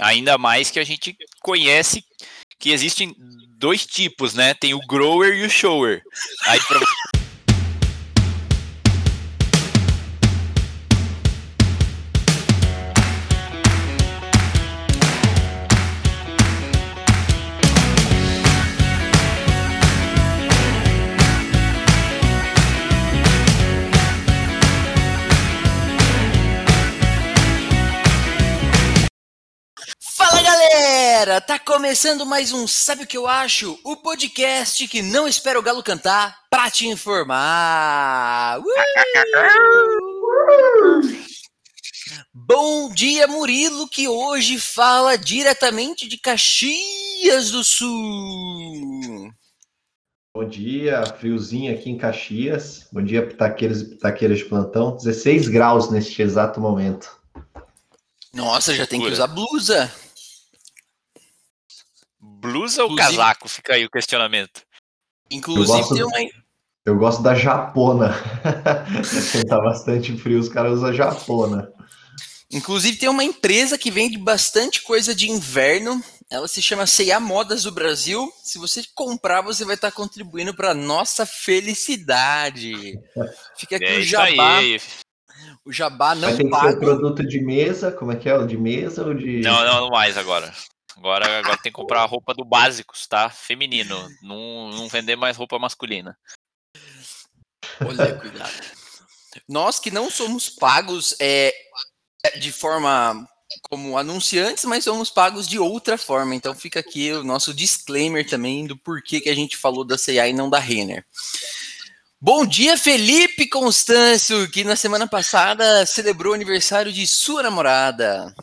Ainda mais que a gente conhece que existem dois tipos, né? Tem o grower e o shower. Aí galera, tá começando mais um Sabe o que eu acho? O podcast que não espera o galo cantar pra te informar. Bom dia, Murilo, que hoje fala diretamente de Caxias do Sul. Bom dia, friozinho aqui em Caxias. Bom dia, pitaqueiros e pitaqueiras de plantão. 16 graus neste exato momento. Nossa, já tem que usar blusa. Blusa ou Inclusive... casaco? Fica aí o questionamento. Inclusive tem uma. Eu gosto da japona. tá bastante frio, os caras usam japona. Inclusive tem uma empresa que vende bastante coisa de inverno. Ela se chama C&A Modas do Brasil. Se você comprar, você vai estar contribuindo para nossa felicidade. Fica aqui é o jabá. Aí. O jabá não Mas tem paga. Que ser produto de mesa, como é que é? De mesa ou de Não, não, não mais agora. Agora, agora tem que comprar roupa do básicos, tá? Feminino. Não, não vender mais roupa masculina. Olha, cuidado. Nós que não somos pagos é, de forma como anunciantes, mas somos pagos de outra forma. Então fica aqui o nosso disclaimer também do porquê que a gente falou da CIA e não da Renner. Bom dia, Felipe Constâncio, que na semana passada celebrou o aniversário de sua namorada.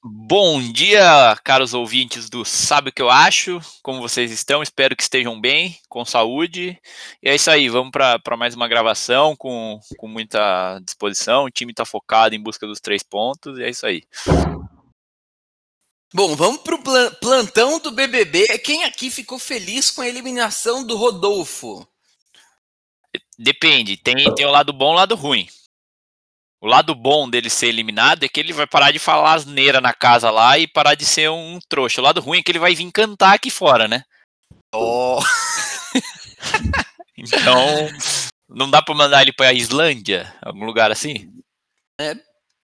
Bom dia, caros ouvintes do Sabe o que eu acho? Como vocês estão? Espero que estejam bem, com saúde. E é isso aí, vamos para mais uma gravação com, com muita disposição. O time está focado em busca dos três pontos, e é isso aí. Bom, vamos para o plantão do BBB. Quem aqui ficou feliz com a eliminação do Rodolfo? Depende, tem, tem o lado bom e o lado ruim. O lado bom dele ser eliminado é que ele vai parar de falar asneira na casa lá e parar de ser um trouxa. O lado ruim é que ele vai vir cantar aqui fora, né? Oh. então, não dá pra mandar ele pra Islândia? Algum lugar assim? É,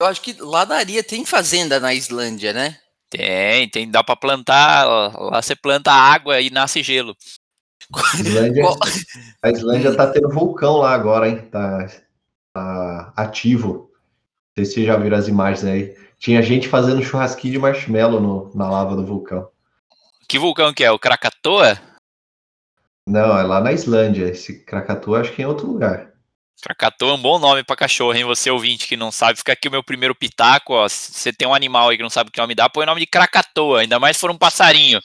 eu acho que lá daria, tem fazenda na Islândia, né? Tem, tem, dá pra plantar, lá você planta água e nasce gelo. Islândia, a Islândia tá tendo vulcão lá agora, hein? Tá ativo. Não sei se vocês já viram as imagens aí. Tinha gente fazendo churrasquinho de marshmallow no, na lava do vulcão. Que vulcão que é? O Krakatoa? Não, é lá na Islândia. Esse Krakatoa acho que é em outro lugar. Krakatoa é um bom nome para cachorro, hein? Você ouvinte que não sabe, fica aqui o meu primeiro pitaco, ó. Se você tem um animal aí que não sabe que nome dá, põe o nome de Krakatoa, ainda mais se for um passarinho.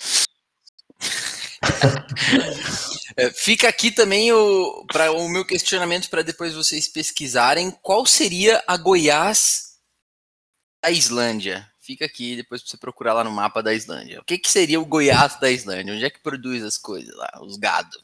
É, fica aqui também o, pra, o meu questionamento para depois vocês pesquisarem qual seria a Goiás da Islândia. Fica aqui depois para você procurar lá no mapa da Islândia. O que, que seria o Goiás da Islândia? Onde é que produz as coisas lá, os gado?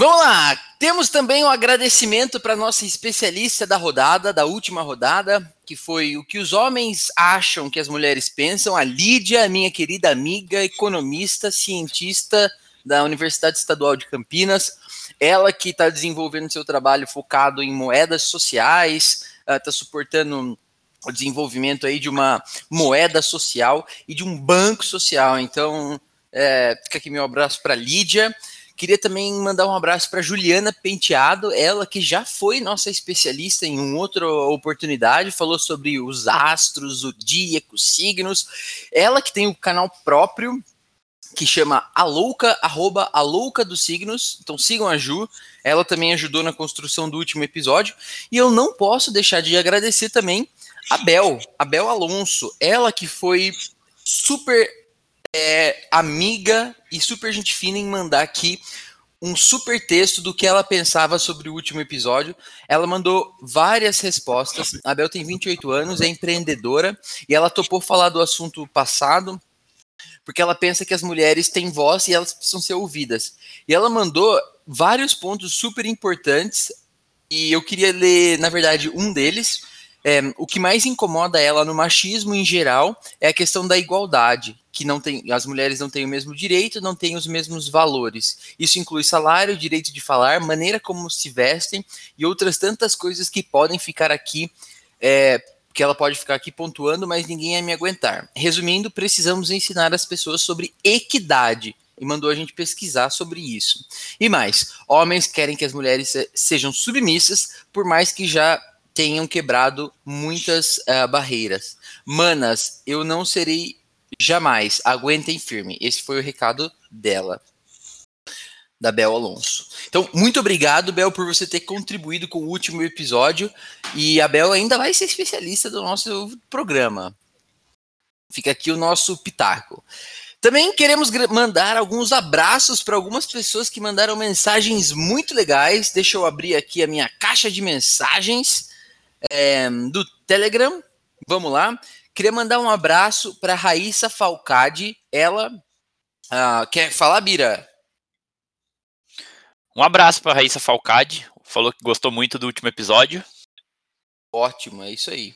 Vamos lá! Temos também um agradecimento para nossa especialista da rodada, da última rodada, que foi o que os homens acham que as mulheres pensam, a Lídia, minha querida amiga, economista, cientista da Universidade Estadual de Campinas. Ela que está desenvolvendo seu trabalho focado em moedas sociais, está suportando o desenvolvimento aí de uma moeda social e de um banco social. Então, é, fica aqui meu abraço para Lídia. Queria também mandar um abraço para Juliana Penteado, ela que já foi nossa especialista em uma outra oportunidade, falou sobre os astros, o os signos. Ela que tem o um canal próprio que chama a louca, arroba a louca dos signos. Então sigam a Ju. Ela também ajudou na construção do último episódio. E eu não posso deixar de agradecer também a Bel, a Bel Alonso. Ela que foi super é, amiga e super gente fina em mandar aqui um super texto do que ela pensava sobre o último episódio. Ela mandou várias respostas. A Bel tem 28 anos, é empreendedora e ela topou falar do assunto passado porque ela pensa que as mulheres têm voz e elas precisam ser ouvidas. E ela mandou vários pontos super importantes e eu queria ler, na verdade, um deles é, o que mais incomoda ela no machismo em geral é a questão da igualdade, que não tem, as mulheres não têm o mesmo direito, não têm os mesmos valores. Isso inclui salário, direito de falar, maneira como se vestem e outras tantas coisas que podem ficar aqui. É, que ela pode ficar aqui pontuando, mas ninguém ia me aguentar. Resumindo, precisamos ensinar as pessoas sobre equidade e mandou a gente pesquisar sobre isso. E mais, homens querem que as mulheres sejam submissas, por mais que já tenham quebrado muitas uh, barreiras. Manas, eu não serei jamais. Aguentem firme. Esse foi o recado dela, da Bel Alonso. Então, muito obrigado, Bel, por você ter contribuído com o último episódio. E a Bel ainda vai ser especialista do nosso programa. Fica aqui o nosso pitaco. Também queremos mandar alguns abraços para algumas pessoas que mandaram mensagens muito legais. Deixa eu abrir aqui a minha caixa de mensagens é, do Telegram. Vamos lá. Queria mandar um abraço para Raíssa Falcade. Ela uh, quer falar, Bira? Um abraço para Raíssa Falcade. Falou que gostou muito do último episódio. Ótimo, é isso aí.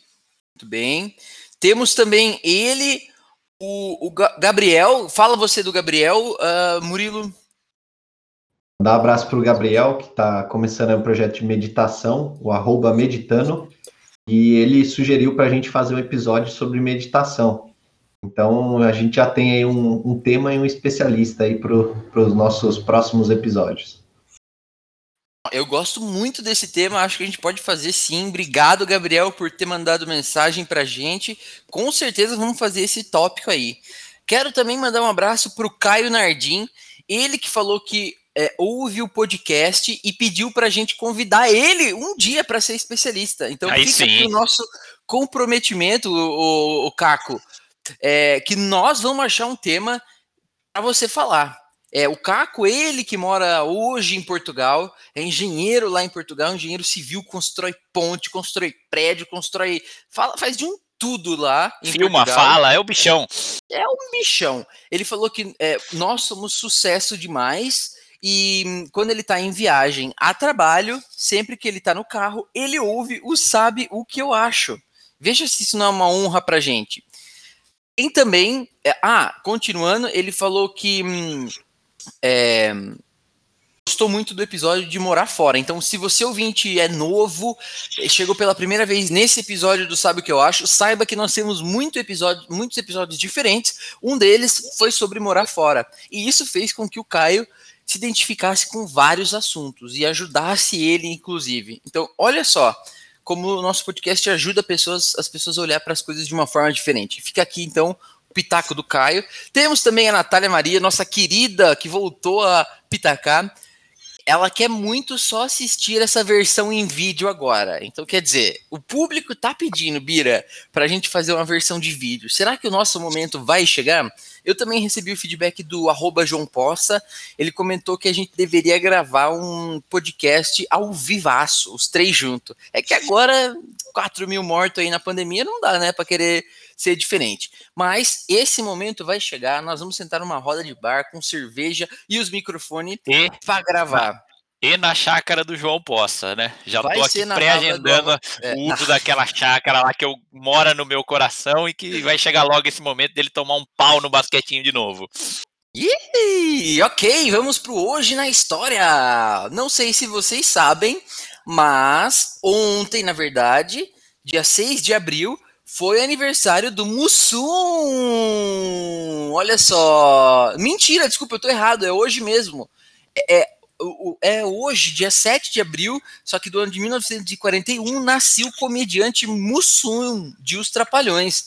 Muito bem. Temos também ele, o, o Gabriel, fala você do Gabriel, uh, Murilo. Dá um abraço para o Gabriel, que está começando um projeto de meditação, o arroba meditando, e ele sugeriu para a gente fazer um episódio sobre meditação. Então a gente já tem aí um, um tema e um especialista aí para os nossos próximos episódios. Eu gosto muito desse tema, acho que a gente pode fazer sim. Obrigado, Gabriel, por ter mandado mensagem pra gente. Com certeza vamos fazer esse tópico aí. Quero também mandar um abraço pro Caio Nardim, ele que falou que é, ouve o podcast e pediu pra gente convidar ele um dia para ser especialista. Então aí fica sim. aqui o nosso comprometimento, o, o, o Caco, é, que nós vamos achar um tema para você falar. É, o Caco, ele que mora hoje em Portugal, é engenheiro lá em Portugal, engenheiro civil, constrói ponte, constrói prédio, constrói. Fala, faz de um tudo lá. Filma, Portugal. fala, é o bichão. É o bichão. Ele falou que é, nós somos sucesso demais. E quando ele está em viagem a trabalho, sempre que ele está no carro, ele ouve o Sabe o que eu acho. Veja se isso não é uma honra pra gente. E também, é, ah, continuando, ele falou que hum, é, gostou muito do episódio de morar fora. Então, se você ouvinte é novo, eh, chegou pela primeira vez nesse episódio do Sabe o que eu acho, saiba que nós temos muito episódio, muitos episódios diferentes. Um deles foi sobre morar fora. E isso fez com que o Caio se identificasse com vários assuntos e ajudasse ele, inclusive. Então, olha só como o nosso podcast ajuda pessoas, as pessoas a olhar para as coisas de uma forma diferente. Fica aqui, então, pitaco do Caio. Temos também a Natália Maria, nossa querida, que voltou a pitacar. Ela quer muito só assistir essa versão em vídeo agora. Então, quer dizer, o público tá pedindo, Bira, para a gente fazer uma versão de vídeo. Será que o nosso momento vai chegar? Eu também recebi o feedback do arroba João Poça. Ele comentou que a gente deveria gravar um podcast ao vivaço, os três juntos. É que agora, 4 mil mortos aí na pandemia, não dá, né, para querer ser diferente. Mas esse momento vai chegar, nós vamos sentar numa roda de bar com cerveja e os microfones para gravar. E na chácara do João Poça, né? Já vai tô aqui pré-agendando é. o uso daquela chácara lá que eu mora no meu coração e que vai chegar logo esse momento dele tomar um pau no basquetinho de novo. Ih, ok, vamos pro hoje na história. Não sei se vocês sabem, mas ontem, na verdade, dia 6 de abril, foi aniversário do Mussum! Olha só! Mentira, desculpa, eu tô errado, é hoje mesmo. É, é, é hoje, dia 7 de abril, só que do ano de 1941, nasceu o comediante Mussum, de Os Trapalhões.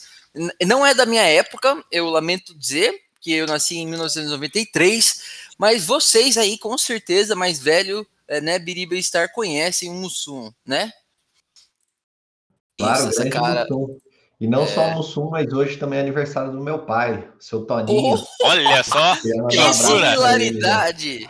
Não é da minha época, eu lamento dizer, que eu nasci em 1993, mas vocês aí, com certeza, mais velho, é, né, Biriba Star, conhecem o Mussum, né? Claro, essa cara. Mussum. E não é... só no Sul, mas hoje também é aniversário do meu pai, seu Toninho. Oh, olha só! que similaridade!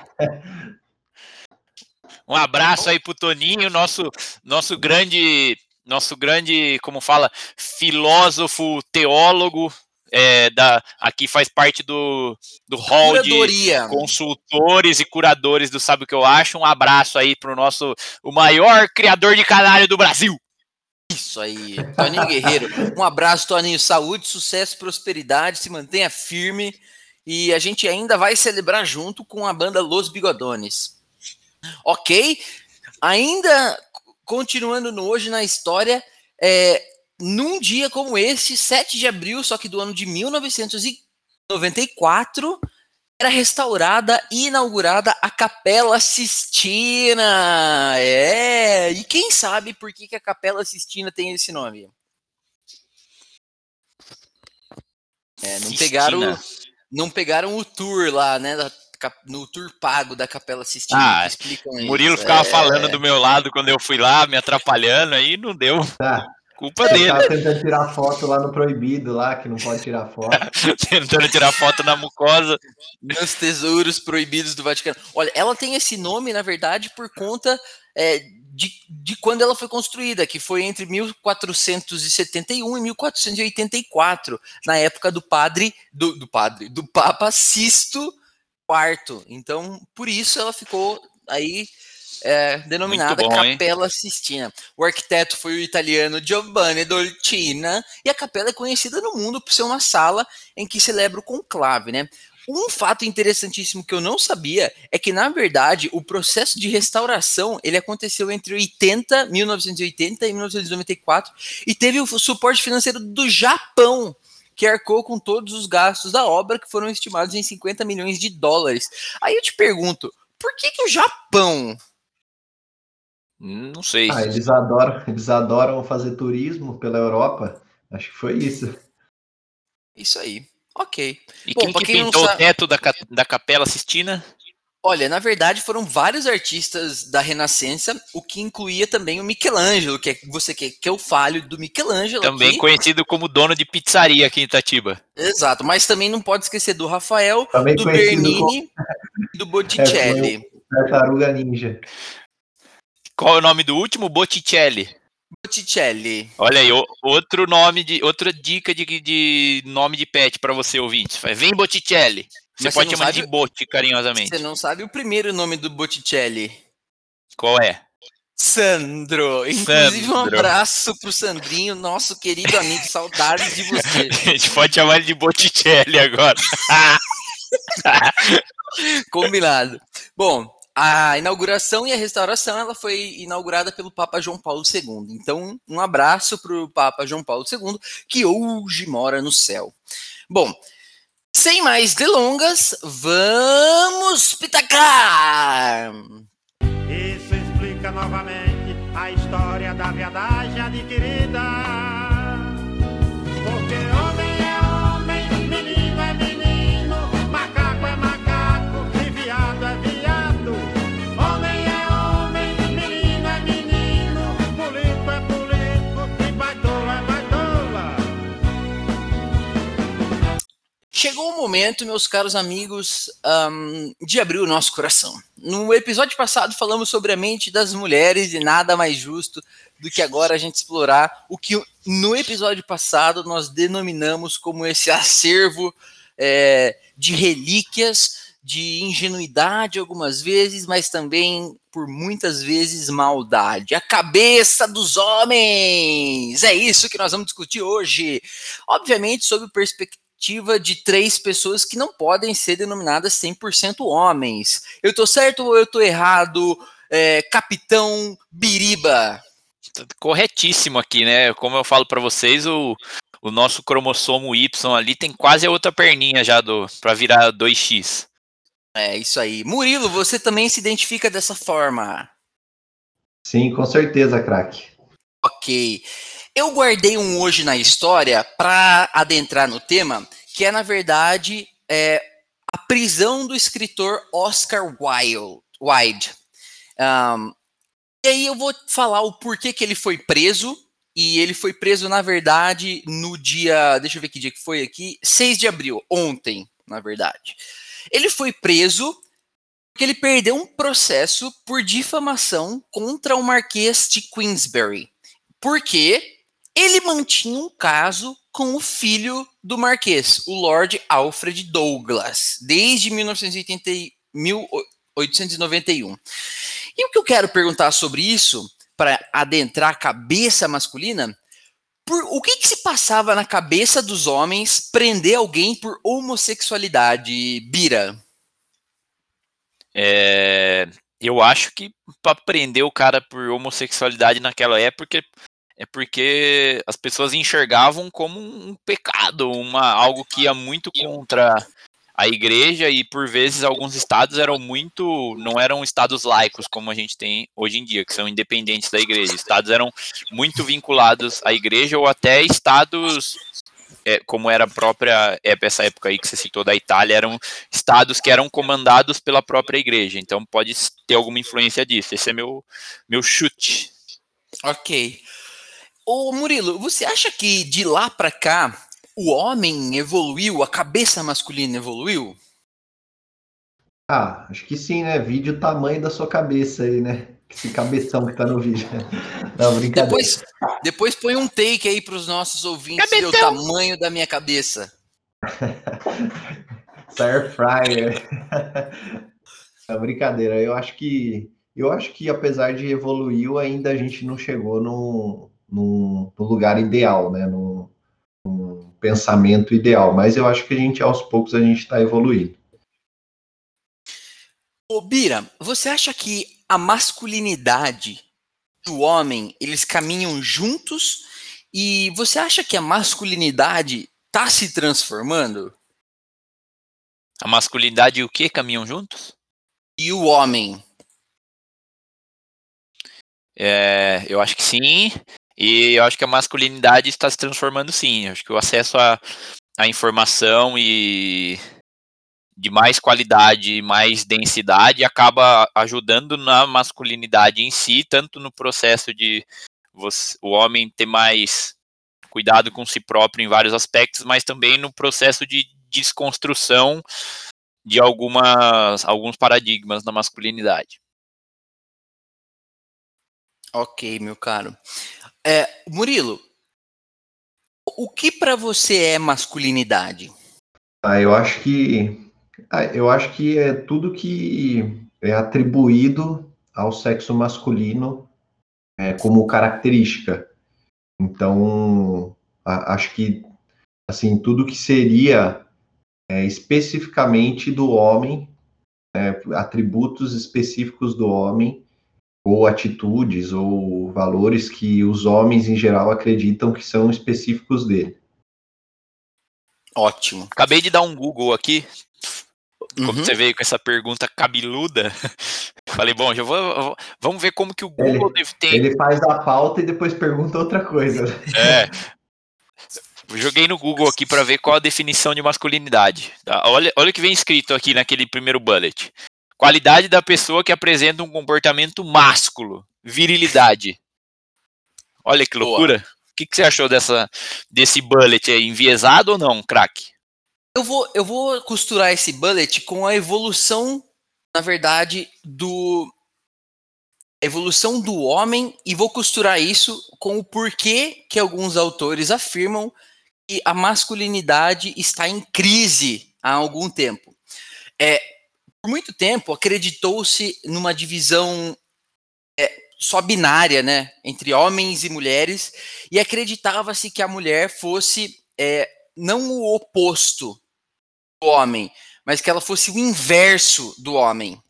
Um abraço aí pro Toninho, nosso, nosso grande, nosso grande, como fala, filósofo, teólogo, é, da, aqui faz parte do, do hall Curadoria. de consultores e curadores do Sabe o que eu acho. Um abraço aí pro nosso, o maior criador de canário do Brasil. Isso aí, Toninho Guerreiro. Um abraço, Toninho. Saúde, sucesso, prosperidade. Se mantenha firme. E a gente ainda vai celebrar junto com a banda Los Bigodones. Ok? Ainda continuando no hoje na história, é, num dia como esse, 7 de abril, só que do ano de 1994, era restaurada e inaugurada a Capela Sistina. É, e quem sabe por que, que a Capela Sistina tem esse nome? É, não pegaram, não pegaram o tour lá, né? no tour pago da Capela Sistina. Ah, explicam Murilo isso. ficava é... falando do meu lado quando eu fui lá, me atrapalhando, aí não deu. Tá. Culpa dele. Tava tentando tirar foto lá no proibido, lá, que não pode tirar foto. tentando tirar foto na mucosa. Nos tesouros proibidos do Vaticano. Olha, ela tem esse nome, na verdade, por conta é, de, de quando ela foi construída, que foi entre 1471 e 1484, na época do padre, do, do padre, do Papa Sisto IV. Então, por isso ela ficou aí é, denominada bom, Capela hein? Sistina. O arquiteto foi o italiano Giovanni Dolcina e a capela é conhecida no mundo por ser uma sala em que celebra o conclave, né? Um fato interessantíssimo que eu não sabia é que, na verdade, o processo de restauração ele aconteceu entre 80, 1980 e 1994 e teve o suporte financeiro do Japão, que arcou com todos os gastos da obra, que foram estimados em 50 milhões de dólares. Aí eu te pergunto, por que, que o Japão não sei. Ah, eles adoram, eles adoram fazer turismo pela Europa. Acho que foi isso. Isso aí. Ok. E Bom, quem, que quem pintou o teto da, da Capela Sistina? Olha, na verdade foram vários artistas da Renascença, o que incluía também o Michelangelo, que é, você quer que eu fale do Michelangelo. Também aqui. conhecido como dono de pizzaria aqui em Itatiba. Exato, mas também não pode esquecer do Rafael, também do Bernini como... e do Botticelli. É, Tartaruga Ninja. Qual é o nome do último? Botticelli. Botticelli. Olha aí, outro nome de outra dica de, de nome de pet para você ouvinte. Vem Botticelli. Você pode chamar sabe, de Botti carinhosamente. Você não sabe o primeiro nome do Botticelli? Qual é? Sandro. Inclusive, Sandro. um abraço pro Sandrinho, nosso querido amigo. Saudades de você. A gente pode chamar ele de Botticelli agora. Combinado. Bom, a inauguração e a restauração ela foi inaugurada pelo Papa João Paulo II. Então, um abraço para o Papa João Paulo II, que hoje mora no céu. Bom, sem mais delongas, vamos pitacar! Isso explica novamente a história da viadagem adquirida momento, meus caros amigos, um, de abrir o nosso coração. No episódio passado falamos sobre a mente das mulheres e nada mais justo do que agora a gente explorar o que no episódio passado nós denominamos como esse acervo é, de relíquias, de ingenuidade algumas vezes, mas também por muitas vezes maldade. A cabeça dos homens! É isso que nós vamos discutir hoje. Obviamente, sob perspectiva perspectiva de três pessoas que não podem ser denominadas 100% homens. Eu tô certo ou eu tô errado, é, Capitão Biriba? Corretíssimo aqui, né? Como eu falo para vocês, o, o nosso cromossomo Y ali tem quase a outra perninha já do para virar 2x. É isso aí. Murilo, você também se identifica dessa forma? Sim, com certeza, craque. Ok. Eu guardei um hoje na história para adentrar no tema, que é, na verdade, é, a prisão do escritor Oscar Wilde. Um, e aí eu vou falar o porquê que ele foi preso. E ele foi preso, na verdade, no dia. Deixa eu ver que dia que foi aqui. 6 de abril, ontem, na verdade. Ele foi preso porque ele perdeu um processo por difamação contra o Marquês de Queensberry. Por quê? Ele mantinha um caso com o filho do Marquês, o Lord Alfred Douglas, desde 1980, 1891. E o que eu quero perguntar sobre isso para adentrar a cabeça masculina, por, o que, que se passava na cabeça dos homens prender alguém por homossexualidade, Bira? É, eu acho que para prender o cara por homossexualidade naquela época é porque as pessoas enxergavam como um pecado, uma algo que ia muito contra a igreja e por vezes alguns estados eram muito não eram estados laicos como a gente tem hoje em dia que são independentes da igreja. Estados eram muito vinculados à igreja ou até estados é, como era a própria é, essa época aí que você citou da Itália eram estados que eram comandados pela própria igreja. Então pode ter alguma influência disso. Esse é meu meu chute. Ok Ô Murilo, você acha que de lá para cá o homem evoluiu, a cabeça masculina evoluiu? Ah, acho que sim, né? Vídeo o tamanho da sua cabeça aí, né? Esse cabeção que tá no vídeo. Não, brincadeira. Depois, depois põe um take aí para os nossos ouvintes ver o tamanho da minha cabeça. Air fryer. É brincadeira. Eu acho que eu acho que apesar de evoluiu, ainda a gente não chegou no, no, no lugar ideal, né? No, pensamento ideal, mas eu acho que a gente, aos poucos, a gente está evoluindo. Ô, Bira, você acha que a masculinidade do homem, eles caminham juntos? E você acha que a masculinidade está se transformando? A masculinidade e o que caminham juntos? E o homem? É, eu acho que sim. E eu acho que a masculinidade está se transformando sim. Eu acho que o acesso à, à informação e de mais qualidade e mais densidade acaba ajudando na masculinidade em si, tanto no processo de você, o homem ter mais cuidado com si próprio em vários aspectos, mas também no processo de desconstrução de algumas alguns paradigmas na masculinidade. Ok, meu caro. É, Murilo, o que para você é masculinidade? Ah, eu acho que ah, eu acho que é tudo que é atribuído ao sexo masculino é, como característica. Então, a, acho que assim tudo que seria é, especificamente do homem, é, atributos específicos do homem ou atitudes ou valores que os homens em geral acreditam que são específicos dele. Ótimo. Acabei de dar um Google aqui. Como uhum. você veio com essa pergunta cabeluda, falei, bom, já vou, vamos ver como que o Google ele, tem. Ele faz a pauta e depois pergunta outra coisa. É. Joguei no Google aqui para ver qual a definição de masculinidade. Tá? Olha, olha o que vem escrito aqui naquele primeiro bullet. Qualidade da pessoa que apresenta um comportamento másculo. Virilidade. Olha que loucura. O que, que, você achou dessa, desse bullet aí? Enviesado ou não, craque? Eu vou, eu vou costurar esse bullet com a evolução, na verdade, do. Evolução do homem e vou costurar isso com o porquê que alguns autores afirmam que a masculinidade está em crise há algum tempo. É, por muito tempo acreditou-se numa divisão é, só binária, né, entre homens e mulheres, e acreditava-se que a mulher fosse é, não o oposto do homem, mas que ela fosse o inverso do homem.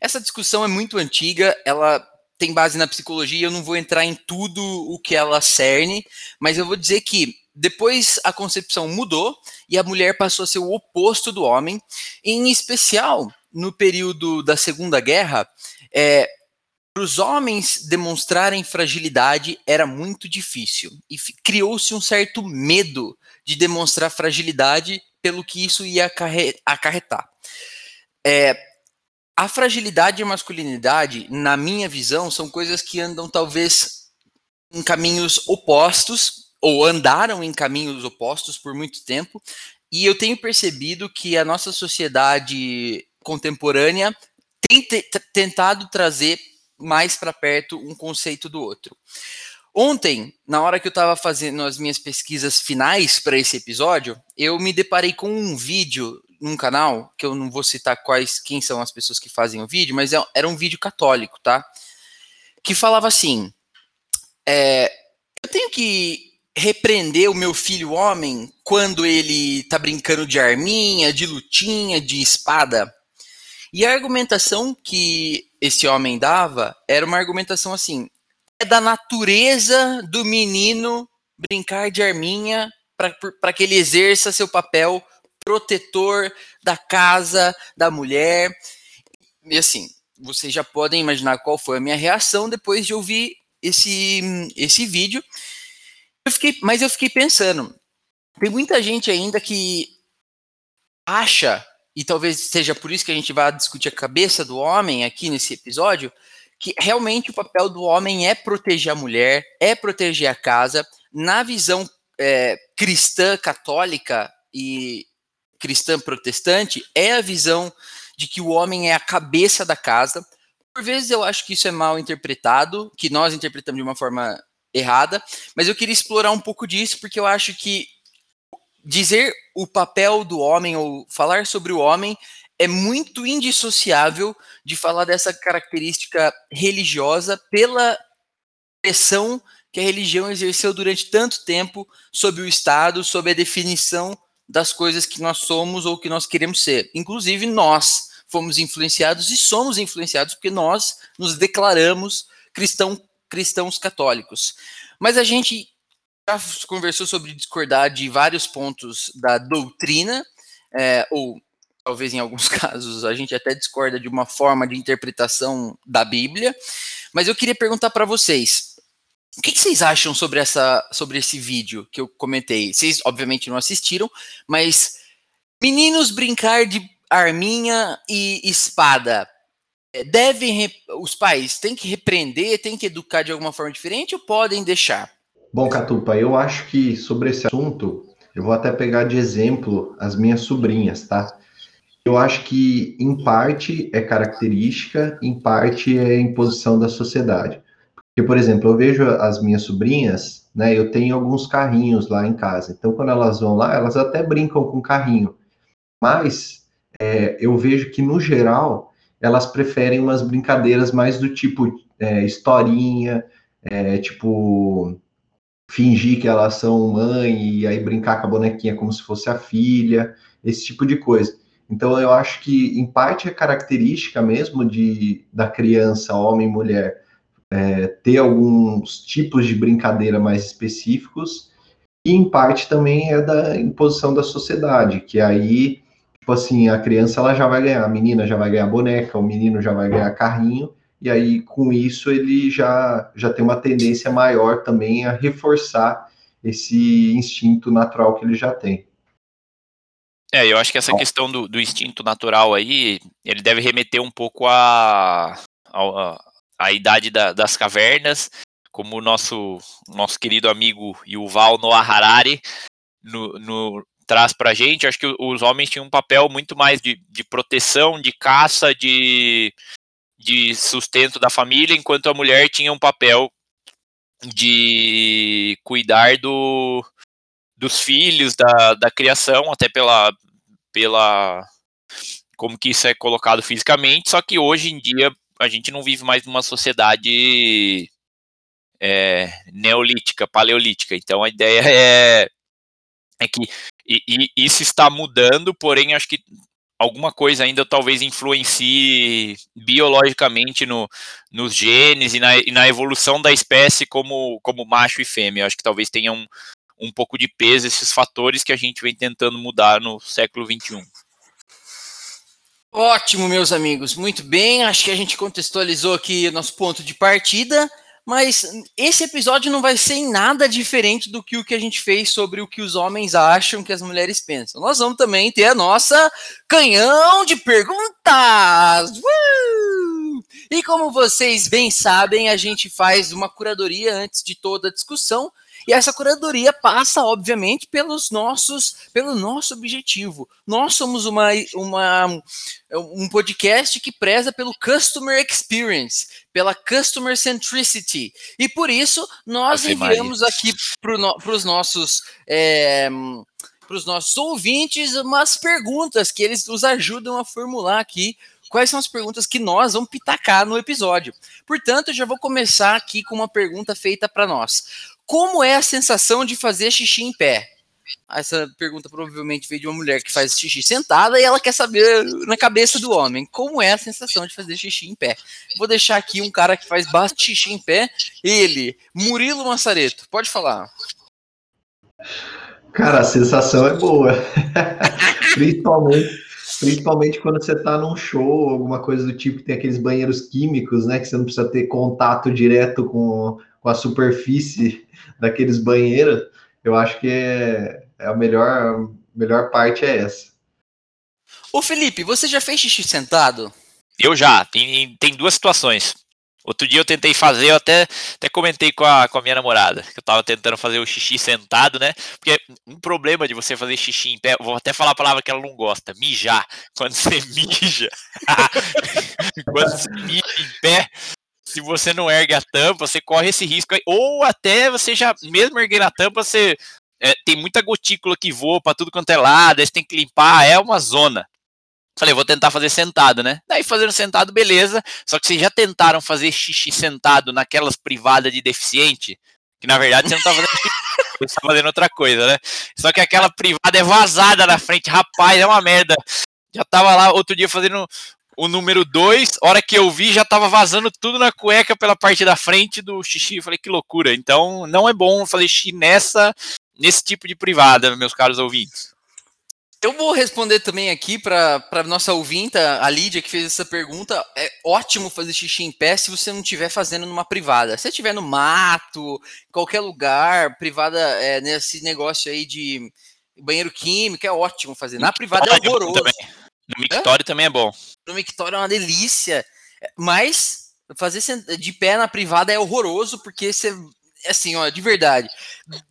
Essa discussão é muito antiga, ela tem base na psicologia, eu não vou entrar em tudo o que ela cerne, mas eu vou dizer que depois a concepção mudou e a mulher passou a ser o oposto do homem, em especial no período da Segunda Guerra, é, para os homens demonstrarem fragilidade era muito difícil e criou-se um certo medo de demonstrar fragilidade pelo que isso ia acarretar. É, a fragilidade e a masculinidade, na minha visão, são coisas que andam talvez em caminhos opostos ou andaram em caminhos opostos por muito tempo. E eu tenho percebido que a nossa sociedade contemporânea tem tentado trazer mais para perto um conceito do outro. Ontem, na hora que eu estava fazendo as minhas pesquisas finais para esse episódio, eu me deparei com um vídeo num canal, que eu não vou citar quais quem são as pessoas que fazem o vídeo, mas é, era um vídeo católico, tá? Que falava assim: é, eu tenho que repreender o meu filho homem quando ele tá brincando de arminha, de lutinha, de espada? E a argumentação que esse homem dava era uma argumentação assim: é da natureza do menino brincar de arminha para que ele exerça seu papel protetor da casa, da mulher. E assim, vocês já podem imaginar qual foi a minha reação depois de ouvir esse, esse vídeo. Eu fiquei, mas eu fiquei pensando, tem muita gente ainda que acha e talvez seja por isso que a gente vai discutir a cabeça do homem aqui nesse episódio, que realmente o papel do homem é proteger a mulher, é proteger a casa. Na visão é, cristã católica e cristã protestante, é a visão de que o homem é a cabeça da casa. Por vezes eu acho que isso é mal interpretado, que nós interpretamos de uma forma errada, mas eu queria explorar um pouco disso porque eu acho que dizer o papel do homem ou falar sobre o homem é muito indissociável de falar dessa característica religiosa pela pressão que a religião exerceu durante tanto tempo sobre o Estado, sobre a definição das coisas que nós somos ou que nós queremos ser. Inclusive, nós fomos influenciados e somos influenciados porque nós nos declaramos cristão, cristãos católicos. Mas a gente já conversou sobre discordar de vários pontos da doutrina, é, ou talvez em alguns casos a gente até discorda de uma forma de interpretação da Bíblia, mas eu queria perguntar para vocês, o que, vocês acham sobre, essa, sobre esse vídeo que eu comentei? Vocês, obviamente, não assistiram, mas meninos brincar de arminha e espada. É, devem, os pais têm que repreender, têm que educar de alguma forma diferente ou podem deixar? Bom, Catupa, eu acho que sobre esse assunto, eu vou até pegar de exemplo as minhas sobrinhas, tá? Eu acho que, em parte, é característica, em parte é imposição da sociedade. Porque, por exemplo, eu vejo as minhas sobrinhas, né? Eu tenho alguns carrinhos lá em casa. Então, quando elas vão lá, elas até brincam com carrinho. Mas é, eu vejo que, no geral, elas preferem umas brincadeiras mais do tipo é, historinha, é, tipo fingir que elas são mãe e aí brincar com a bonequinha como se fosse a filha, esse tipo de coisa. Então eu acho que em parte é característica mesmo de da criança, homem e mulher, é, ter alguns tipos de brincadeira mais específicos e em parte também é da imposição da sociedade, que aí tipo assim a criança ela já vai ganhar, a menina já vai ganhar boneca, o menino já vai ganhar carrinho e aí com isso ele já, já tem uma tendência maior também a reforçar esse instinto natural que ele já tem. É, eu acho que essa questão do, do instinto natural aí, ele deve remeter um pouco à a, a, a, idade da, das cavernas, como o nosso, nosso querido amigo Yuval Noah Harari no, no, traz pra gente. Acho que os homens tinham um papel muito mais de, de proteção, de caça, de, de sustento da família, enquanto a mulher tinha um papel de cuidar do, dos filhos, da, da criação, até pela, pela como que isso é colocado fisicamente, só que hoje em dia a gente não vive mais numa sociedade é, neolítica, paleolítica, então a ideia é, é que e, e isso está mudando, porém acho que alguma coisa ainda talvez influencie biologicamente no, nos genes e na, e na, evolução da espécie como, como macho e fêmea. Eu acho que talvez tenha um, um pouco de peso esses fatores que a gente vem tentando mudar no século XXI. Ótimo, meus amigos. Muito bem. Acho que a gente contextualizou aqui o nosso ponto de partida. Mas esse episódio não vai ser em nada diferente do que o que a gente fez sobre o que os homens acham que as mulheres pensam. Nós vamos também ter a nossa canhão de perguntas! Uh! E como vocês bem sabem, a gente faz uma curadoria antes de toda a discussão e essa curadoria passa, obviamente, pelos nossos, pelo nosso objetivo. Nós somos uma, uma, um podcast que preza pelo customer experience, pela customer centricity. E por isso nós enviamos aqui para os nossos. É, para os nossos ouvintes umas perguntas que eles nos ajudam a formular aqui quais são as perguntas que nós vamos pitacar no episódio. Portanto, eu já vou começar aqui com uma pergunta feita para nós. Como é a sensação de fazer xixi em pé? Essa pergunta provavelmente veio de uma mulher que faz xixi sentada e ela quer saber na cabeça do homem como é a sensação de fazer xixi em pé. Vou deixar aqui um cara que faz bastante xixi em pé, ele, Murilo Massareto. Pode falar. Cara, a sensação é boa. principalmente, principalmente quando você tá num show, alguma coisa do tipo, tem aqueles banheiros químicos, né? Que você não precisa ter contato direto com, com a superfície daqueles banheiros. Eu acho que é, é a melhor, melhor parte é essa. Ô Felipe, você já fez xixi sentado? Eu já. Tem, tem duas situações. Outro dia eu tentei fazer, eu até, até comentei com a, com a minha namorada, que eu tava tentando fazer o xixi sentado, né? Porque um problema de você fazer xixi em pé, vou até falar a palavra que ela não gosta, mijar. Quando você mija, quando você mija em pé, se você não ergue a tampa, você corre esse risco aí. Ou até você já, mesmo erguendo a tampa, você é, tem muita gotícula que voa para tudo quanto é lado, aí você tem que limpar, é uma zona. Falei, vou tentar fazer sentado, né? Daí fazendo sentado, beleza. Só que vocês já tentaram fazer xixi sentado naquelas privadas de deficiente? Que na verdade você não tá fazendo xixi, você tá fazendo outra coisa, né? Só que aquela privada é vazada na frente, rapaz, é uma merda. Já tava lá outro dia fazendo o número 2, hora que eu vi, já tava vazando tudo na cueca pela parte da frente do xixi. Eu falei, que loucura. Então, não é bom fazer xixi nessa, nesse tipo de privada, meus caros ouvintes. Eu vou responder também aqui para nossa ouvinta, a Lídia, que fez essa pergunta. É ótimo fazer xixi em pé se você não estiver fazendo numa privada. Se estiver no mato, qualquer lugar, privada, é, nesse negócio aí de banheiro químico, é ótimo fazer. Na privada é horroroso. Também. No mictório também é bom. No mictório é uma delícia. Mas fazer de pé na privada é horroroso, porque você. Assim, ó, de verdade.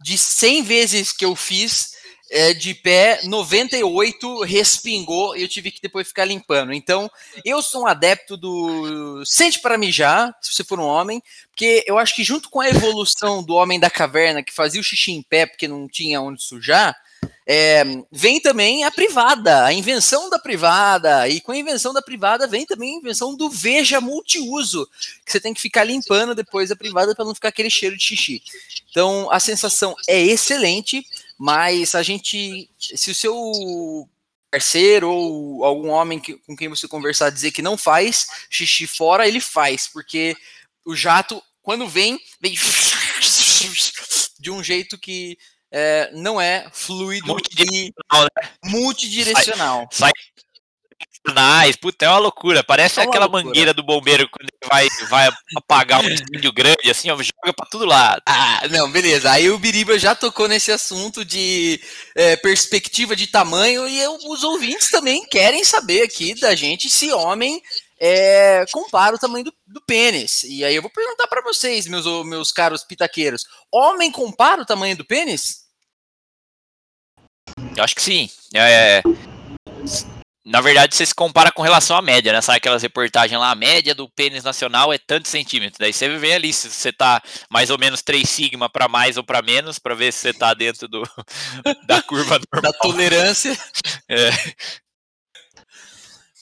De 100 vezes que eu fiz é, de pé, 98 respingou e eu tive que depois ficar limpando. Então, eu sou um adepto do sente para mijar, se você for um homem, porque eu acho que junto com a evolução do homem da caverna que fazia o xixi em pé porque não tinha onde sujar, é, vem também a privada, a invenção da privada, e com a invenção da privada vem também a invenção do veja multiuso, que você tem que ficar limpando depois a privada para não ficar aquele cheiro de xixi. Então a sensação é excelente, mas a gente, se o seu parceiro ou algum homem que, com quem você conversar dizer que não faz xixi fora, ele faz, porque o jato, quando vem, vem de um jeito que é, não é fluido multidirecional, e né? multidirecional. Sai, sai puta, é uma loucura. Parece é uma aquela loucura. mangueira do bombeiro quando ele vai, vai apagar um incêndio grande, assim, ó, joga pra todo lado. Ah, não, beleza. Aí o Biriba já tocou nesse assunto de é, perspectiva de tamanho e eu, os ouvintes também querem saber aqui da gente se homem é, compara o tamanho do, do, pênis. E aí eu vou perguntar para vocês, meus, meus caros pitaqueiros: homem compara o tamanho do pênis? Eu acho que sim. É, na verdade, você se compara com relação à média, né? Sabe aquelas reportagens lá, a média do pênis nacional é tantos centímetros. Daí você vê ali se você tá mais ou menos 3 sigma para mais ou para menos, para ver se você tá dentro do, da curva normal. Da tolerância. É.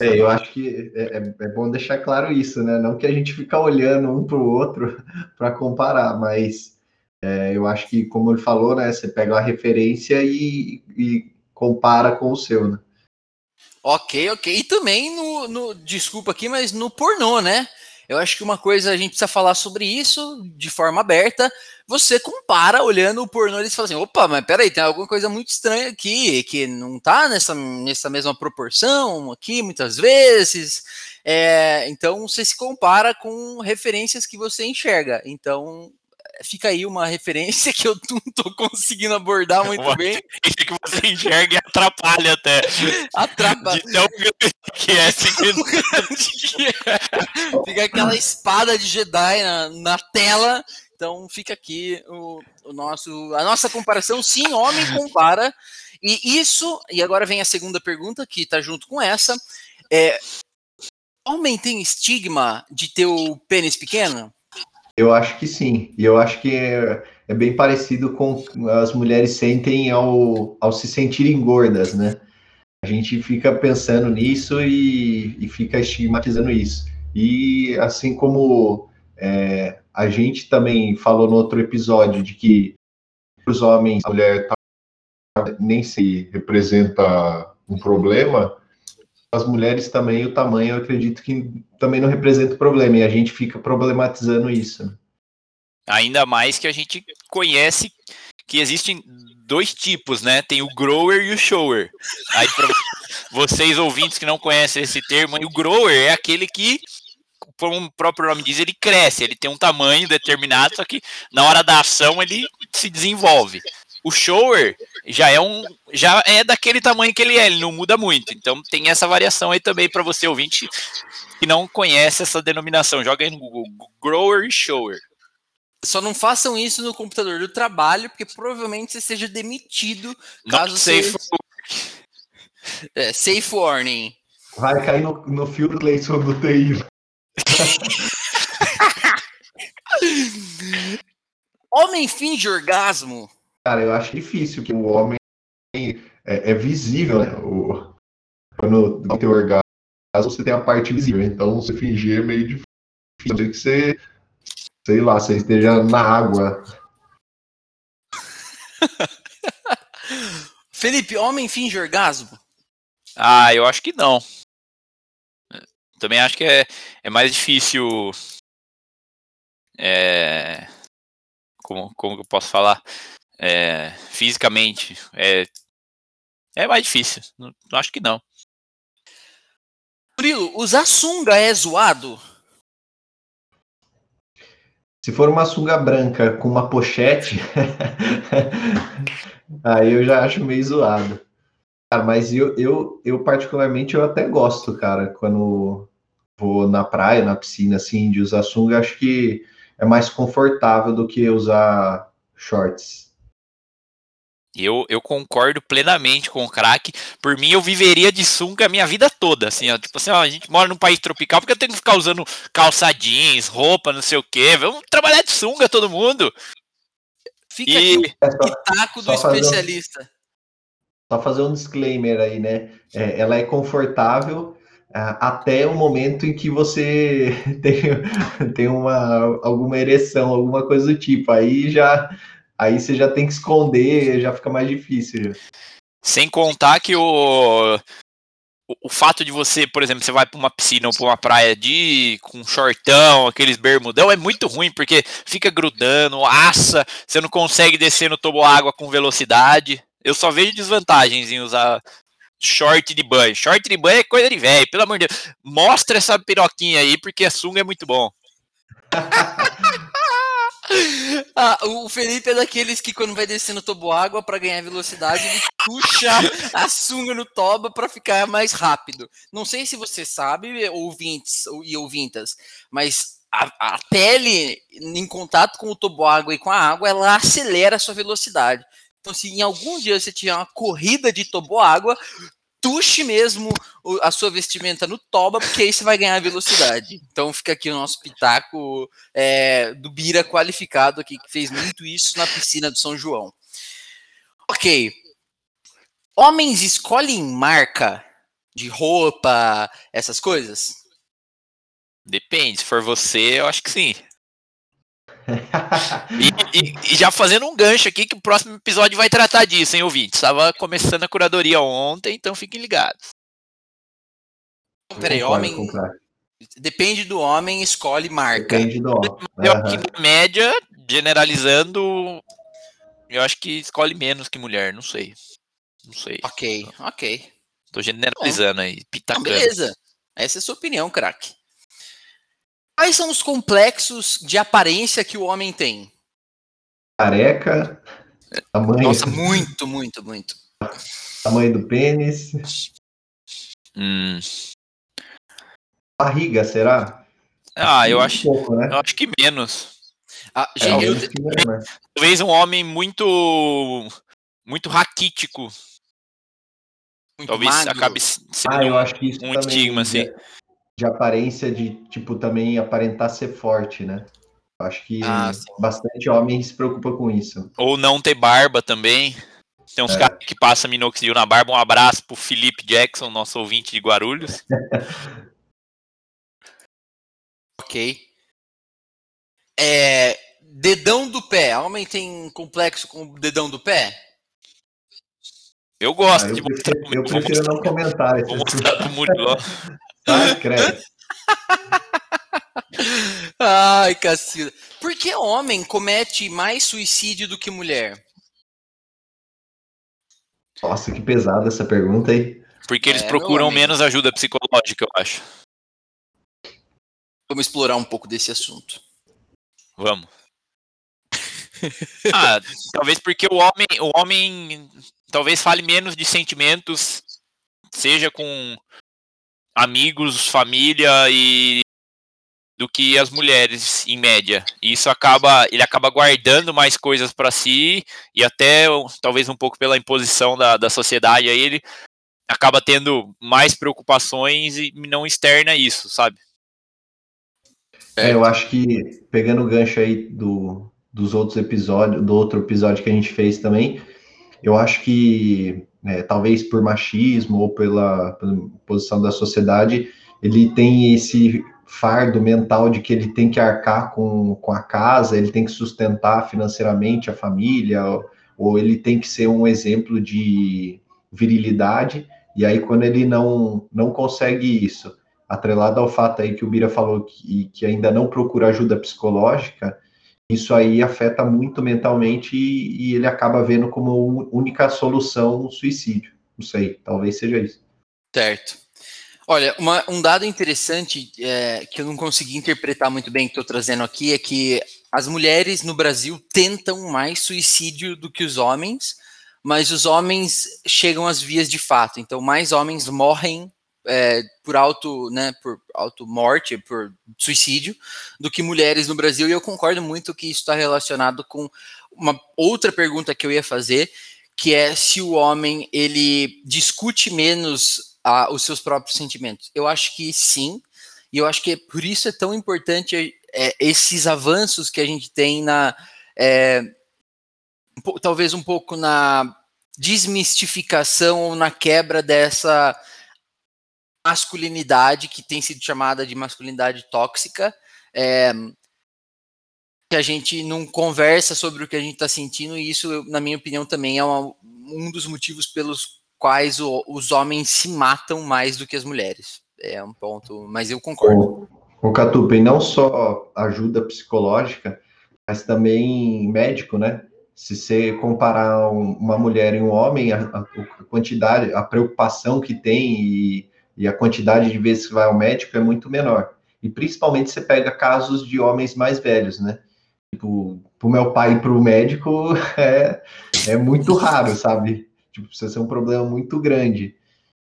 É, eu acho que é, é, é, bom deixar claro isso, né? Não que a gente fica olhando um para o outro para comparar, mas é, eu acho que, como ele falou, né? Você pega a referência e, e compara com o seu, né? Ok, ok. E também no, no, desculpa aqui, mas no pornô, né? Eu acho que uma coisa a gente precisa falar sobre isso de forma aberta. Você compara olhando o pornô e fala assim: opa, mas peraí, tem alguma coisa muito estranha aqui, que não tá nessa, nessa mesma proporção aqui, muitas vezes. É, então você se compara com referências que você enxerga. Então fica aí uma referência que eu não tô conseguindo abordar muito uma bem. que você enxerga e atrapalha até. Atrapalha. De tão que é, assim, que é. Fica aquela espada de Jedi na, na tela. Então fica aqui o, o nosso, a nossa comparação. Sim, homem compara. E isso, e agora vem a segunda pergunta que está junto com essa. É, homem tem estigma de ter o pênis pequeno? Eu acho que sim. E eu acho que é, é, bem parecido com as mulheres sentem ao, ao se sentirem gordas, né? a gente fica pensando nisso e, e fica estigmatizando isso. E assim como é, a gente também falou no outro episódio de que os homens, a mulher tá, nem se representa um problema, as mulheres também, o tamanho, eu acredito que também não representa problema, e a gente fica problematizando isso. Né? Ainda mais que a gente conhece que existem dois tipos, né? Tem o grower e o shower. Aí, para vocês ouvintes que não conhecem esse termo, o grower é aquele que como o próprio nome diz, ele cresce, ele tem um tamanho determinado, só que na hora da ação ele se desenvolve. O shower já é um já é daquele tamanho que ele é, ele não muda muito. Então tem essa variação aí também para você ouvinte que não conhece essa denominação. Joga aí no Google grower e shower. Só não façam isso no computador do trabalho, porque provavelmente você seja demitido caso safe. Você... É, safe warning. Vai cair no, no fio do leitor do TI. homem finge orgasmo? Cara, eu acho difícil que o homem é, é visível, né? O, quando tem orgasmo, você tem a parte visível. Então, você fingir é meio difícil. que você, sei lá, você esteja na água. Felipe, homem finge orgasmo? Ah, eu acho que não. Também acho que é, é mais difícil. É, como, como eu posso falar? É, fisicamente. É, é mais difícil. Não, acho que não. Murilo, usar sunga é zoado? Se for uma sunga branca com uma pochete, aí eu já acho meio zoado. Cara, mas eu, eu, eu particularmente eu até gosto, cara, quando vou na praia, na piscina, assim, de usar sunga, acho que é mais confortável do que usar shorts. Eu, eu concordo plenamente com o craque. Por mim, eu viveria de sunga a minha vida toda. Assim, ó, tipo assim, ó, a gente mora num país tropical, porque eu tenho que ficar usando calça jeans, roupa, não sei o quê. Vamos trabalhar de sunga, todo mundo. Fica e... aqui o pitaco do especialista só fazer um disclaimer aí, né? É, ela é confortável uh, até o momento em que você tem, tem uma, alguma ereção, alguma coisa do tipo. Aí já aí você já tem que esconder, já fica mais difícil. Sem contar que o, o, o fato de você, por exemplo, você vai para uma piscina ou para uma praia de com shortão, aqueles bermudão, é muito ruim porque fica grudando, assa, você não consegue descer no tobo água com velocidade. Eu só vejo desvantagens em usar short de banho. Short de banho é coisa de velho, pelo amor de Deus. Mostra essa piroquinha aí, porque a sunga é muito bom. ah, o Felipe é daqueles que quando vai descendo tobo água para ganhar velocidade, ele puxa a sunga no toba para ficar mais rápido. Não sei se você sabe, ouvintes e ouvintas, mas a, a, pele em contato com o tobo água e com a água, ela acelera a sua velocidade. Então, se em algum dia você tiver uma corrida de toboágua, tuxe mesmo a sua vestimenta no toba, porque aí você vai ganhar velocidade. Então fica aqui o nosso pitaco é, do Bira qualificado aqui, que fez muito isso na piscina do São João. Ok. Homens escolhem marca de roupa, essas coisas? Depende, se for você, eu acho que sim e, e, e, já fazendo um gancho aqui, que o próximo episódio vai tratar disso, hein, ouvinte? Estava começando a curadoria ontem, então fiquem ligados. Peraí, homem. Depende do homem, escolhe marca. Depende do homem. Eu acho que na média, generalizando, eu acho que escolhe menos que mulher, não sei. Não sei. Ok, ok. Tô generalizando Bom, aí, pitacando. Beleza. Essa é a sua opinião, craque. Quais são os complexos de aparência que o homem tem? Careca, tamanho. Nossa, muito, muito, muito. Tamanho do pênis. Hum. Barriga, será? Ah, eu acho, pouco, né? eu acho que menos. Ah, é, gente, eu, talvez um homem muito muito raquítico. Muito talvez magro. acabe sendo ah, eu acho que isso um estigma assim de aparência de, tipo, também aparentar ser forte, né? Acho que ah, bastante homem se preocupa com isso. Ou não ter barba também. Tem uns é. caras que passam minoxidil na barba. Um abraço pro Felipe Jackson, nosso ouvinte de Guarulhos. ok. É, dedão do pé. Homem tem complexo com o dedão do pé? Eu gosto ah, eu de prefiro, mostrar. Eu prefiro não comentar. Vou mostrar pro Murilo. ah, credo. Ai, Cacilda. Por que homem comete mais suicídio do que mulher? Nossa, que pesada essa pergunta aí. Porque eles é, procuram menos ajuda psicológica, eu acho. Vamos explorar um pouco desse assunto. Vamos. ah, talvez porque o homem, o homem talvez fale menos de sentimentos, seja com amigos, família e do que as mulheres em média. E isso acaba, ele acaba guardando mais coisas para si e até talvez um pouco pela imposição da, da sociedade aí ele acaba tendo mais preocupações e não externa isso, sabe? É, eu acho que pegando o gancho aí do, dos outros episódios, do outro episódio que a gente fez também, eu acho que é, talvez por machismo ou pela, pela posição da sociedade, ele tem esse fardo mental de que ele tem que arcar com, com a casa, ele tem que sustentar financeiramente a família, ou, ou ele tem que ser um exemplo de virilidade, e aí quando ele não, não consegue isso, atrelado ao fato aí que o Bira falou que, que ainda não procura ajuda psicológica, isso aí afeta muito mentalmente e, e ele acaba vendo como única solução o suicídio. Não sei, talvez seja isso. Certo. Olha, uma, um dado interessante é, que eu não consegui interpretar muito bem que estou trazendo aqui é que as mulheres no Brasil tentam mais suicídio do que os homens, mas os homens chegam às vias de fato. Então, mais homens morrem é, por auto, né, por auto morte, por suicídio, do que mulheres no Brasil. E eu concordo muito que isso está relacionado com uma outra pergunta que eu ia fazer, que é se o homem ele discute menos os seus próprios sentimentos? Eu acho que sim, e eu acho que por isso é tão importante é, esses avanços que a gente tem na. É, talvez um pouco na desmistificação ou na quebra dessa masculinidade que tem sido chamada de masculinidade tóxica. É, que a gente não conversa sobre o que a gente está sentindo, e isso, na minha opinião, também é uma, um dos motivos pelos quais o, os homens se matam mais do que as mulheres. É um ponto, mas eu concordo. O, o Catupa, e não só ajuda psicológica, mas também médico, né? Se você comparar uma mulher e um homem, a, a quantidade, a preocupação que tem e, e a quantidade de vezes que vai ao médico é muito menor. E principalmente você pega casos de homens mais velhos, né? Tipo, pro meu pai ir pro médico é, é muito raro, sabe? Tipo, precisa ser um problema muito grande.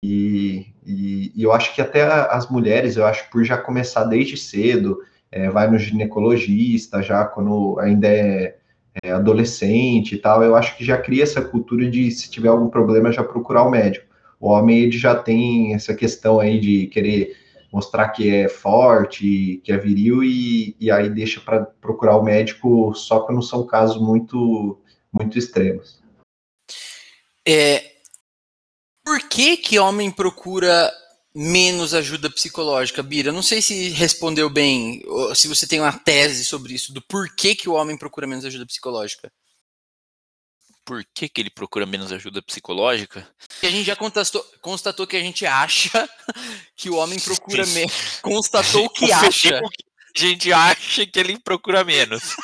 E, e, e, eu acho que até as mulheres, eu acho por já começar desde cedo, é, vai no ginecologista, já quando ainda é, é, adolescente e tal, eu acho que já cria essa cultura de se tiver algum problema já procurar o médico. O homem ele já tem essa questão aí de querer mostrar que é forte, que é viril e, e aí deixa para procurar o médico só quando são casos muito muito extremos. É, por que que homem procura menos ajuda psicológica, Bira? Não sei se respondeu bem, se você tem uma tese sobre isso, do porquê que o homem procura menos ajuda psicológica. Por que, que ele procura menos ajuda psicológica? a gente já constatou, constatou que a gente acha que o homem procura menos. Constatou que acha a gente acha que ele procura menos.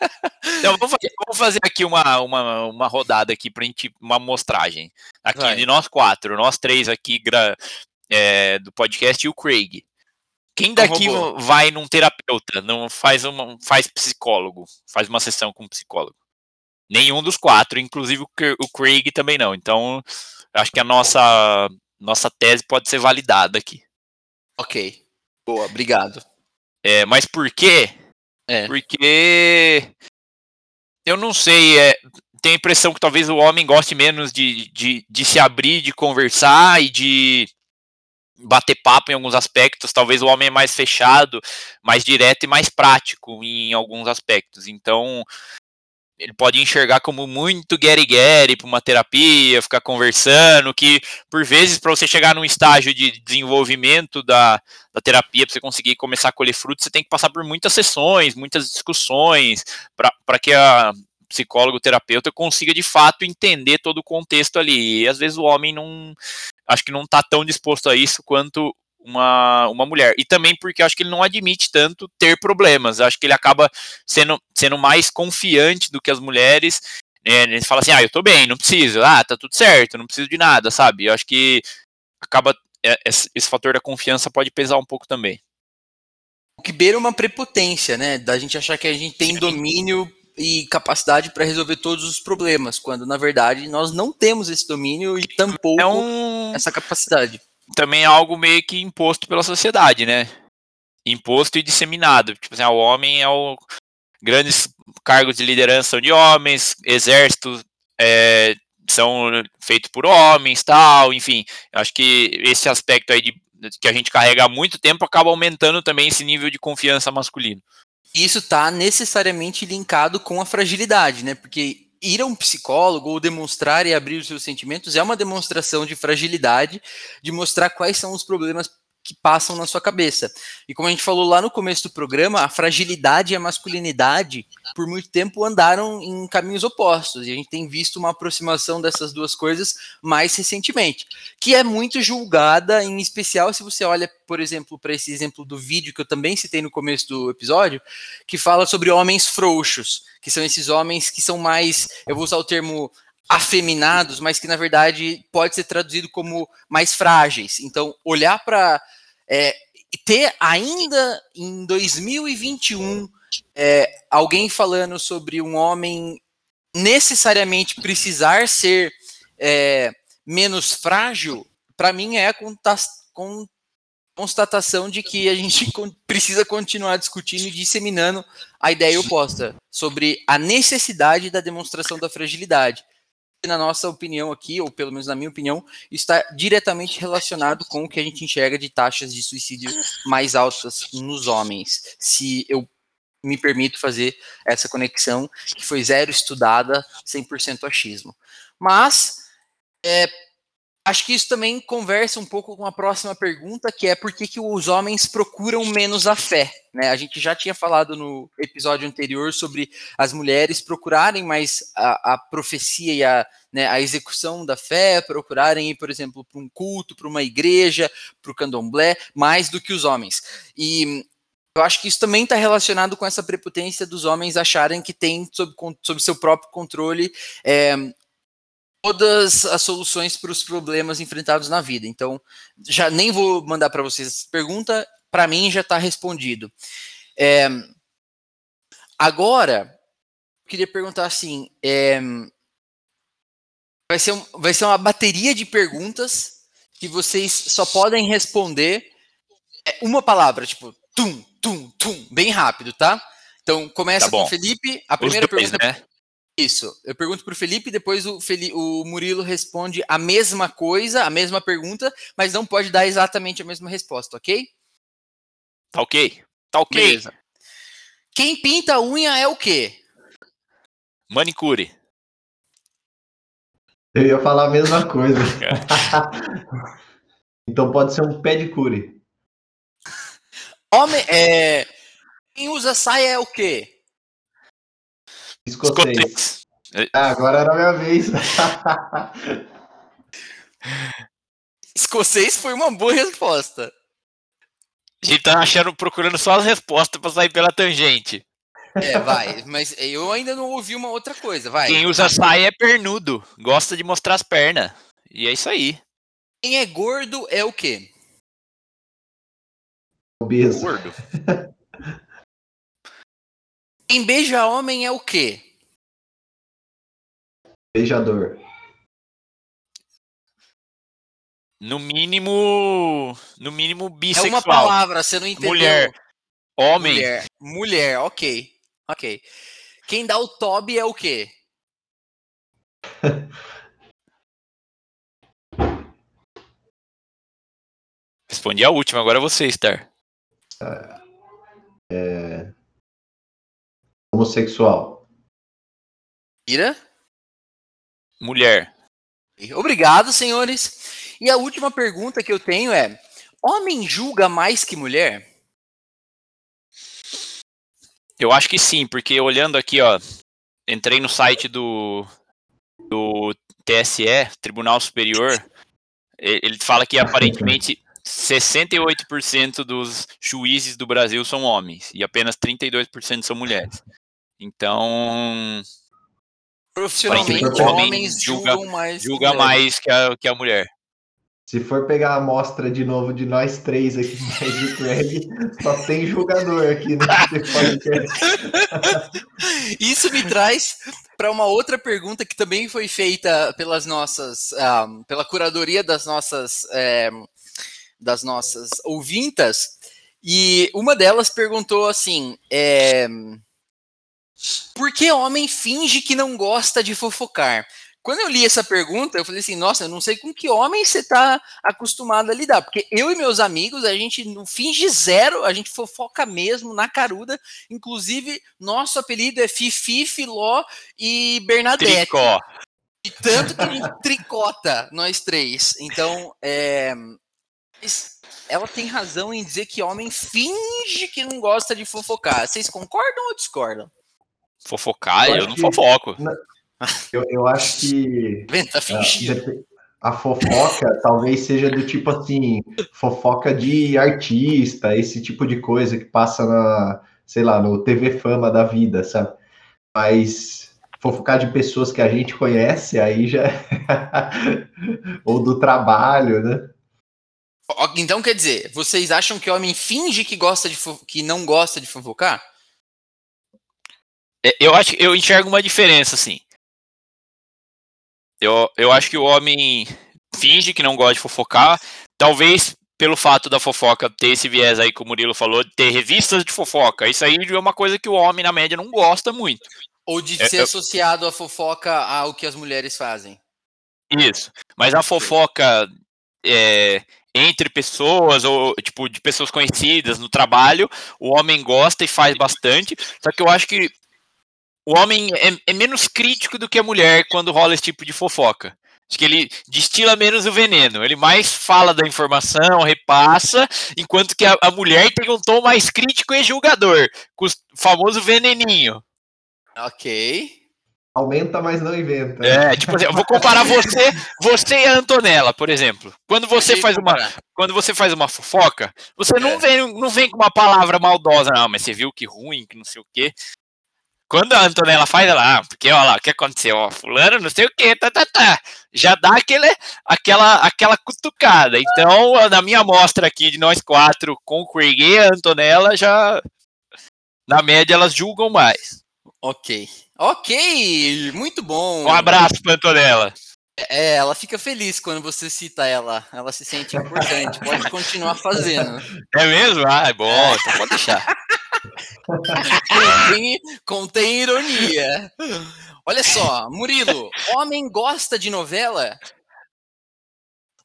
então, vamos fazer, vamos fazer, aqui uma, uma, uma rodada aqui pra gente, uma amostragem. Aqui, Vai. de nós quatro, nós três aqui é, do podcast e o Craig. Quem daqui vai num terapeuta, não faz, uma, faz psicólogo, faz uma sessão com um psicólogo? Nenhum dos quatro, inclusive o Craig também não. Então, acho que a nossa, nossa tese pode ser validada aqui. Ok. Boa, obrigado. É, mas por quê? É. Porque eu não sei, é, tenho a impressão que talvez o homem goste menos de, de, de se abrir, de conversar e de bater papo em alguns aspectos. Talvez o homem é mais fechado, mais direto e mais prático em alguns aspectos. Então, ele pode enxergar como muito guerre-guerre para uma terapia, ficar conversando, que por vezes para você chegar num estágio de desenvolvimento da, da terapia, para você conseguir começar a colher frutos, você tem que passar por muitas sessões, muitas discussões, para que a psicólogo, terapeuta consiga de fato entender todo o contexto ali. E às vezes o homem não, acho que não está tão disposto a isso quanto uma, uma mulher. E também porque acho que ele não admite tanto ter problemas. Acho que ele acaba sendo, sendo mais confiante do que as mulheres. Né? Ele fala assim: ah, eu tô bem, não preciso. Ah, tá tudo certo, não preciso de nada, sabe? Eu acho que acaba. É, esse fator da confiança pode pesar um pouco também. O que beira uma prepotência, né? Da gente achar que a gente tem domínio e capacidade para resolver todos os problemas, quando na verdade nós não temos esse domínio e tampouco é um... essa capacidade também é algo meio que imposto pela sociedade, né? Imposto e disseminado. Tipo assim, ah, o homem é o. Grandes cargos de liderança são de homens, exércitos é, são feitos por homens, tal, enfim. Acho que esse aspecto aí de, que a gente carrega há muito tempo acaba aumentando também esse nível de confiança masculino. Isso está necessariamente linkado com a fragilidade, né? Porque ir a um psicólogo ou demonstrar e abrir os seus sentimentos é uma demonstração de fragilidade, de mostrar quais são os problemas que passam na sua cabeça. E como a gente falou lá no começo do programa, a fragilidade e a masculinidade, por muito tempo, andaram em caminhos opostos. E a gente tem visto uma aproximação dessas duas coisas mais recentemente, que é muito julgada, em especial se você olha, por exemplo, para esse exemplo do vídeo que eu também citei no começo do episódio, que fala sobre homens frouxos, que são esses homens que são mais, eu vou usar o termo afeminados, mas que na verdade pode ser traduzido como mais frágeis. Então, olhar para é, ter ainda em 2021 é, alguém falando sobre um homem necessariamente precisar ser é, menos frágil, para mim é a constatação de que a gente precisa continuar discutindo e disseminando a ideia oposta sobre a necessidade da demonstração da fragilidade na nossa opinião aqui, ou pelo menos na minha opinião, está diretamente relacionado com o que a gente enxerga de taxas de suicídio mais altas nos homens. Se eu me permito fazer essa conexão, que foi zero estudada, 100% achismo. Mas, é, acho que isso também conversa um pouco com a próxima pergunta, que é por que, que os homens procuram menos a fé? Né? A gente já tinha falado no episódio anterior sobre as mulheres procurarem mais a, a profecia e a, né, a execução da fé, procurarem ir, por exemplo, para um culto, para uma igreja, para o candomblé, mais do que os homens. E eu acho que isso também está relacionado com essa prepotência dos homens acharem que tem sob, sob seu próprio controle é, todas as soluções para os problemas enfrentados na vida. Então, já nem vou mandar para vocês essa pergunta, para mim já está respondido. É, agora, queria perguntar assim: é, vai, ser um, vai ser uma bateria de perguntas que vocês só podem responder é, uma palavra, tipo, tum, tum, tum, bem rápido, tá? Então, começa tá com o Felipe. A primeira dois, pergunta. Né? Isso. Eu pergunto para o Felipe, depois o, Felipe, o Murilo responde a mesma coisa, a mesma pergunta, mas não pode dar exatamente a mesma resposta, ok? Tá ok. Tá ok. Beleza. Quem pinta a unha é o quê? Manicure. Eu ia falar a mesma coisa. então pode ser um pedicure. Homem, é... Quem usa saia é o quê? Escocês. Escocês. Ah, agora era a minha vez. Escocês foi uma boa resposta. A gente tá achando, procurando só as respostas para sair pela tangente. É, vai, mas eu ainda não ouvi uma outra coisa, vai. Quem usa saia é pernudo, gosta de mostrar as pernas. E é isso aí. Quem é gordo é o quê? Obeso. Gordo. Quem beija homem é o quê? Beijador. No mínimo. No mínimo bissexual. É uma palavra, você não entendeu. Mulher. Homem. Mulher. Mulher, ok. Ok. Quem dá o Toby é o quê? Respondi a última, agora é você, Star. É... Homossexual. Ira? Mulher. Obrigado, senhores. E a última pergunta que eu tenho é: homem julga mais que mulher? Eu acho que sim, porque olhando aqui, ó, entrei no site do, do TSE, Tribunal Superior, ele fala que aparentemente 68% dos juízes do Brasil são homens e apenas 32% são mulheres. Então, profissionalmente, homens julga, julgam mais, julga mais que, a, que a mulher. Se for pegar a amostra de novo de nós três aqui de Craig, só tem jogador aqui no podcast. Isso me traz para uma outra pergunta que também foi feita pelas nossas, um, ah, pela curadoria das nossas, é, das nossas ouvintas, e uma delas perguntou assim: é, por que homem finge que não gosta de fofocar? Quando eu li essa pergunta, eu falei assim, nossa, eu não sei com que homem você está acostumado a lidar, porque eu e meus amigos, a gente não finge zero, a gente fofoca mesmo na caruda, inclusive nosso apelido é Fifi, Filó e Bernadette. Tricó. E tanto que a gente tricota, nós três. Então, é... ela tem razão em dizer que homem finge que não gosta de fofocar. Vocês concordam ou discordam? Fofocar, eu, eu não fofoco. Eu, eu acho que. Tá fingindo. A fofoca talvez seja do tipo assim, fofoca de artista, esse tipo de coisa que passa na, sei lá, no TV Fama da vida, sabe? Mas fofocar de pessoas que a gente conhece, aí já. Ou do trabalho, né? Então quer dizer, vocês acham que o homem finge que gosta de que não gosta de fofocar? É, eu acho eu enxergo uma diferença, assim. Eu, eu acho que o homem finge que não gosta de fofocar, talvez pelo fato da fofoca ter esse viés aí que o Murilo falou, de ter revistas de fofoca. Isso aí é uma coisa que o homem, na média, não gosta muito. Ou de é, ser associado a fofoca ao que as mulheres fazem. Isso. Mas a fofoca é, entre pessoas, ou tipo, de pessoas conhecidas no trabalho, o homem gosta e faz bastante. Só que eu acho que o homem é, é, menos crítico do que a mulher quando rola esse tipo de fofoca. Acho que ele destila menos o veneno. Ele mais fala da informação, repassa, enquanto que a, a mulher tem um tom mais crítico e julgador, com o famoso veneninho. Ok. Aumenta, mas não inventa. É, tipo assim, eu vou comparar você, você e a Antonella, por exemplo. Quando você faz uma, quando você faz uma fofoca, você não é. vem, não vem com uma palavra maldosa, não, mas você viu que ruim, que não sei o quê. Quando a Antonella faz, ela, ah, porque olha lá, o que aconteceu? Ó, fulano, não sei o que, tá, tá, tá. Já dá aquele, aquela, aquela cutucada. Então, na minha amostra aqui de nós quatro, com o Craig e a Antonella, já, na média, elas julgam mais. Ok. Ok, muito bom. Um abraço pra Antonella. É, ela fica feliz quando você cita ela. Ela se sente importante. Pode continuar fazendo. É mesmo? Ah, é bom. Então pode deixar contém, contém ironia. Olha só, Murilo, homem gosta de novela?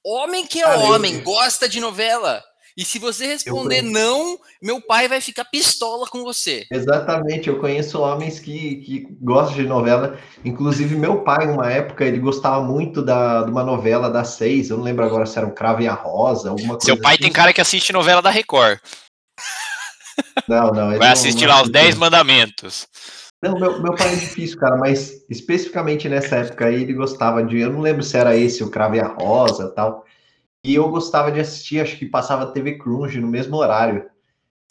Homem que é homem, gosta de novela. E se você responder não, meu pai vai ficar pistola com você. Exatamente, eu conheço homens que, que gostam de novela. Inclusive, meu pai, uma época, ele gostava muito da, de uma novela das seis. Eu não lembro agora se era o Cravo e a Rosa, alguma coisa. Seu pai assim. tem cara que assiste novela da Record. Não, não. Vai assistir não, lá os 10 mandamentos. Não, meu, meu pai é difícil, cara, mas especificamente nessa época aí ele gostava de. Eu não lembro se era esse, o Crave a Rosa tal. E eu gostava de assistir, acho que passava TV Crunch no mesmo horário.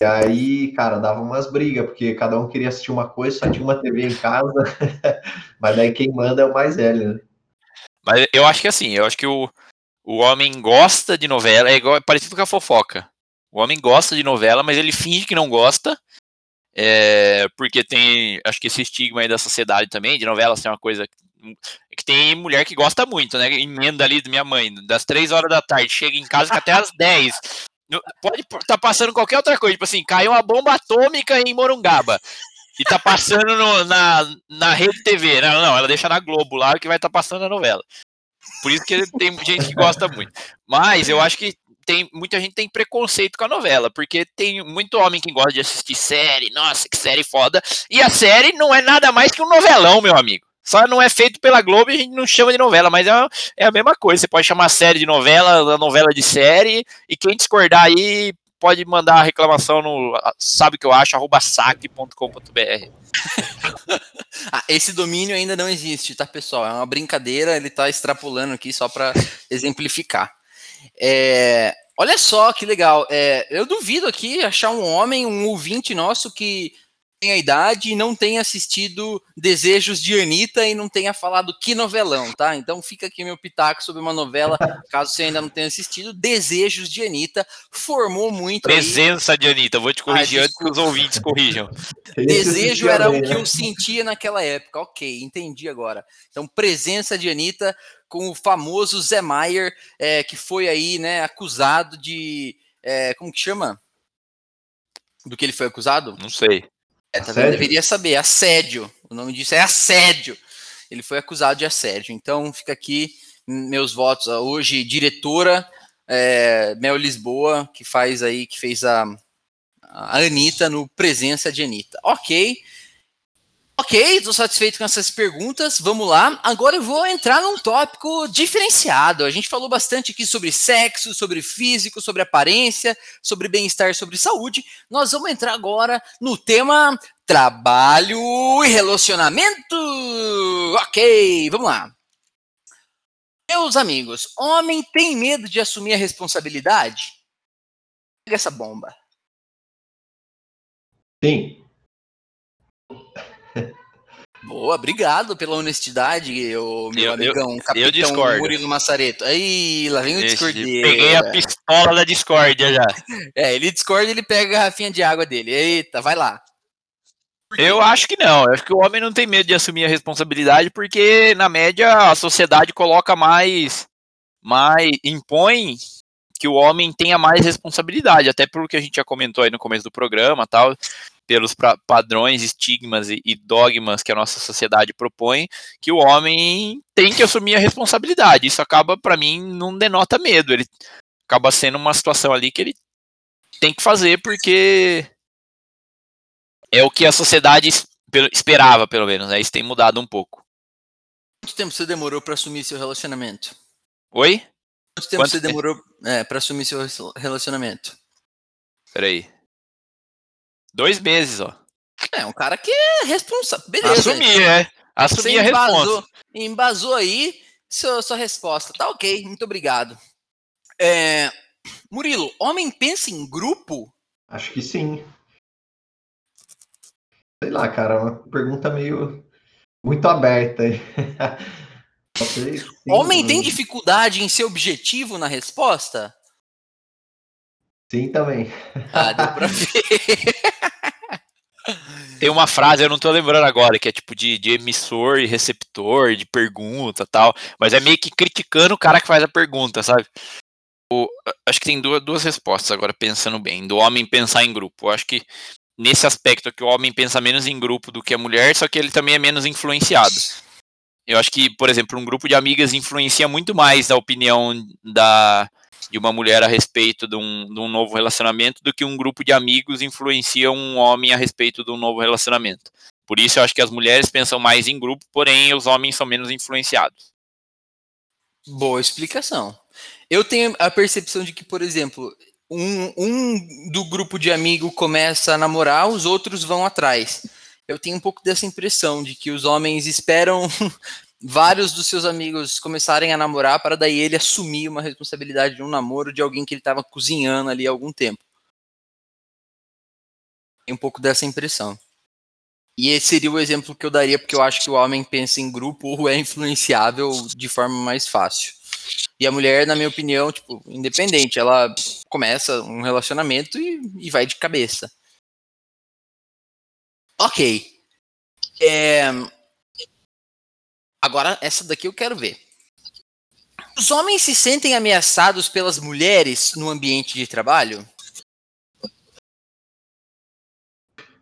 E aí, cara, dava umas brigas, porque cada um queria assistir uma coisa, só tinha uma TV em casa. mas daí quem manda é o mais velho, né? Mas eu acho que assim, eu acho que o, o homem gosta de novela, é igual, é parecido com a fofoca. O homem gosta de novela, mas ele finge que não gosta. É, porque tem, acho que esse estigma aí da sociedade também, de novela ser uma coisa que tem mulher que gosta muito, né? Emenda ali da minha mãe, das três horas da tarde, chega em casa até às 10. Pode estar tá passando qualquer outra coisa, tipo assim, caiu uma bomba atômica em Morungaba. E tá passando no, na, na rede TV. Não, não, ela deixa na Globo lá que vai estar tá passando a novela. Por isso que tem gente que gosta muito. Mas eu acho que tem muita gente tem preconceito com a novela, porque tem muito homem que gosta de assistir série, nossa, que série foda, e a série não é nada mais que um novelão, meu amigo. Só não é feito pela Globo e a gente não chama de novela, mas é, é a mesma coisa. Você pode chamar série de novela, a novela de série, e quem discordar aí pode mandar a reclamação no sabe que eu acho, arroba saque.com.br. ah, esse domínio ainda não existe, tá, pessoal? É uma brincadeira, ele tá extrapolando aqui só para exemplificar. É, olha só que legal. É, eu duvido aqui achar um homem, um ouvinte nosso que tenha idade e não tenha assistido Desejos de Anitta e não tenha falado que novelão, tá? Então fica aqui meu pitaco sobre uma novela, caso você ainda não tenha assistido, Desejos de Anitta, formou muito Presença aí. de Anitta, vou te corrigir ah, antes que os ouvintes corrijam. Desejo era o que eu sentia naquela época, ok, entendi agora. Então, presença de Anitta com o famoso Zé Maier, é, que foi aí, né, acusado de, é, como que chama? Do que ele foi acusado? Não sei. É, também deveria saber, assédio. O nome disso é assédio. Ele foi acusado de assédio. Então fica aqui meus votos. Hoje, diretora é, Mel Lisboa, que faz aí, que fez a, a Anitta no Presença de Anitta. Ok. Ok, estou satisfeito com essas perguntas. Vamos lá. Agora eu vou entrar num tópico diferenciado. A gente falou bastante aqui sobre sexo, sobre físico, sobre aparência, sobre bem-estar, sobre saúde. Nós vamos entrar agora no tema trabalho e relacionamento. Ok, vamos lá. Meus amigos, homem tem medo de assumir a responsabilidade? Pega essa bomba. Sim. Boa, obrigado pela honestidade, meu eu, amigão, eu, capitão eu discordo. Murilo Massareto. Aí, lá vem o Discord. Peguei a pistola da discórdia já. É, ele discorda, ele pega a garrafinha de água dele. Eita, vai lá. Eu acho que não. Eu acho que o homem não tem medo de assumir a responsabilidade porque, na média, a sociedade coloca mais. mais impõe que o homem tenha mais responsabilidade, até pelo que a gente já comentou aí no começo do programa tal pelos padrões, estigmas e, e, dogmas que a nossa sociedade propõe, que o homem tem que assumir a responsabilidade. Isso acaba, para mim, não denota medo. Ele acaba sendo uma situação ali que ele tem que fazer porque é o que a sociedade esperava, pelo menos. Né? Isso tem mudado um pouco. Quanto tempo você demorou para assumir seu relacionamento? Oi? Quanto tempo Quanto você demorou é, para assumir seu relacionamento? Peraí. Dois meses, ó. É, um cara que é responsável. Beleza. Assumir, é. Assumir a resposta. Embasou aí sua, sua resposta. Tá ok, muito obrigado. É, Murilo, homem pensa em grupo? Acho que sim. Sei lá, cara, uma pergunta meio muito aberta aí. homem tem dificuldade em ser objetivo na resposta? Sim, também. Ah, deu pra ver. Tem uma frase, eu não tô lembrando agora, que é tipo de, de emissor e receptor, de pergunta tal, mas é meio que criticando o cara que faz a pergunta, sabe? O, acho que tem duas, duas respostas agora, pensando bem. Do homem pensar em grupo. Eu acho que nesse aspecto que o homem pensa menos em grupo do que a mulher, só que ele também é menos influenciado. Eu acho que, por exemplo, um grupo de amigas influencia muito mais a opinião da, de uma mulher a respeito de um, de um novo relacionamento do que um grupo de amigos influencia um homem a respeito de um novo relacionamento. Por isso eu acho que as mulheres pensam mais em grupo, porém os homens são menos influenciados. Boa explicação. Eu tenho a percepção de que, por exemplo, um, um do grupo de amigo começa a namorar, os outros vão atrás. Eu tenho um pouco dessa impressão de que os homens esperam vários dos seus amigos começarem a namorar para daí ele assumir uma responsabilidade de um namoro de alguém que ele estava cozinhando ali há algum tempo. Tem um pouco dessa impressão. E esse seria o exemplo que eu daria, porque eu acho que o homem pensa em grupo ou é influenciável de forma mais fácil. E a mulher, na minha opinião, tipo, independente, ela começa um relacionamento e, e vai de cabeça. Ok. É, Agora, essa daqui eu quero ver. Os homens se sentem ameaçados pelas mulheres no ambiente de trabalho?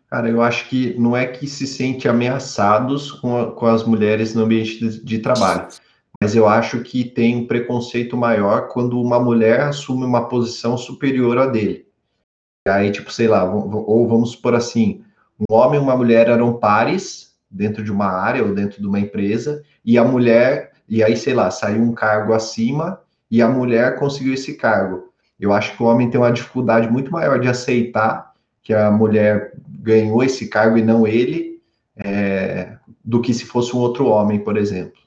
Cara, eu acho que não é que se sente ameaçados com, a, com as mulheres no ambiente de, de, trabalho, mas eu acho que tem um preconceito maior quando uma mulher assume uma posição superior à dele. Aí, tipo, sei lá, ou vamos supor assim, um homem e uma mulher eram pares, dentro de uma área ou dentro de uma empresa, e a mulher, e aí, sei lá, saiu um cargo acima e a mulher conseguiu esse cargo. Eu acho que o homem tem uma dificuldade muito maior de aceitar que a mulher ganhou esse cargo e não ele, é, do que se fosse um outro homem, por exemplo.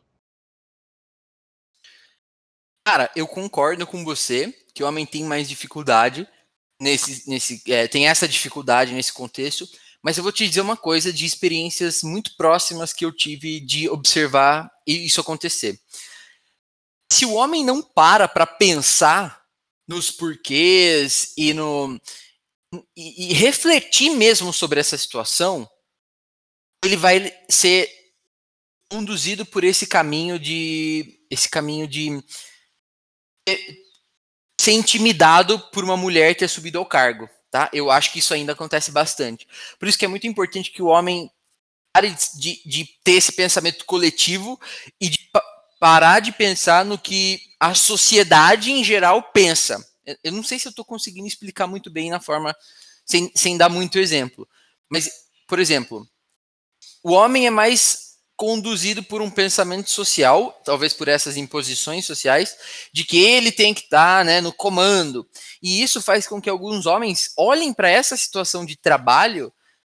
Cara, eu concordo com você que o homem tem mais dificuldade nesse, nesse é, tem essa dificuldade nesse contexto, mas eu vou te dizer uma coisa de experiências muito próximas que eu tive de observar isso acontecer. Se o homem não para para pensar nos porquês e no e, e refletir mesmo sobre essa situação, ele vai ser conduzido por esse caminho de esse caminho de ser intimidado por uma mulher ter subido ao cargo, tá? Eu acho que isso ainda acontece bastante. Por isso que é muito importante que o homem pare de, de ter esse pensamento coletivo e de parar de pensar no que a sociedade em geral pensa. Eu não sei se eu estou conseguindo explicar muito bem na forma, sem, sem dar muito exemplo. Mas, por exemplo, o homem é mais conduzido por um pensamento social, talvez por essas imposições sociais, de que ele tem que estar tá, né, no comando. E isso faz com que alguns homens olhem para essa situação de trabalho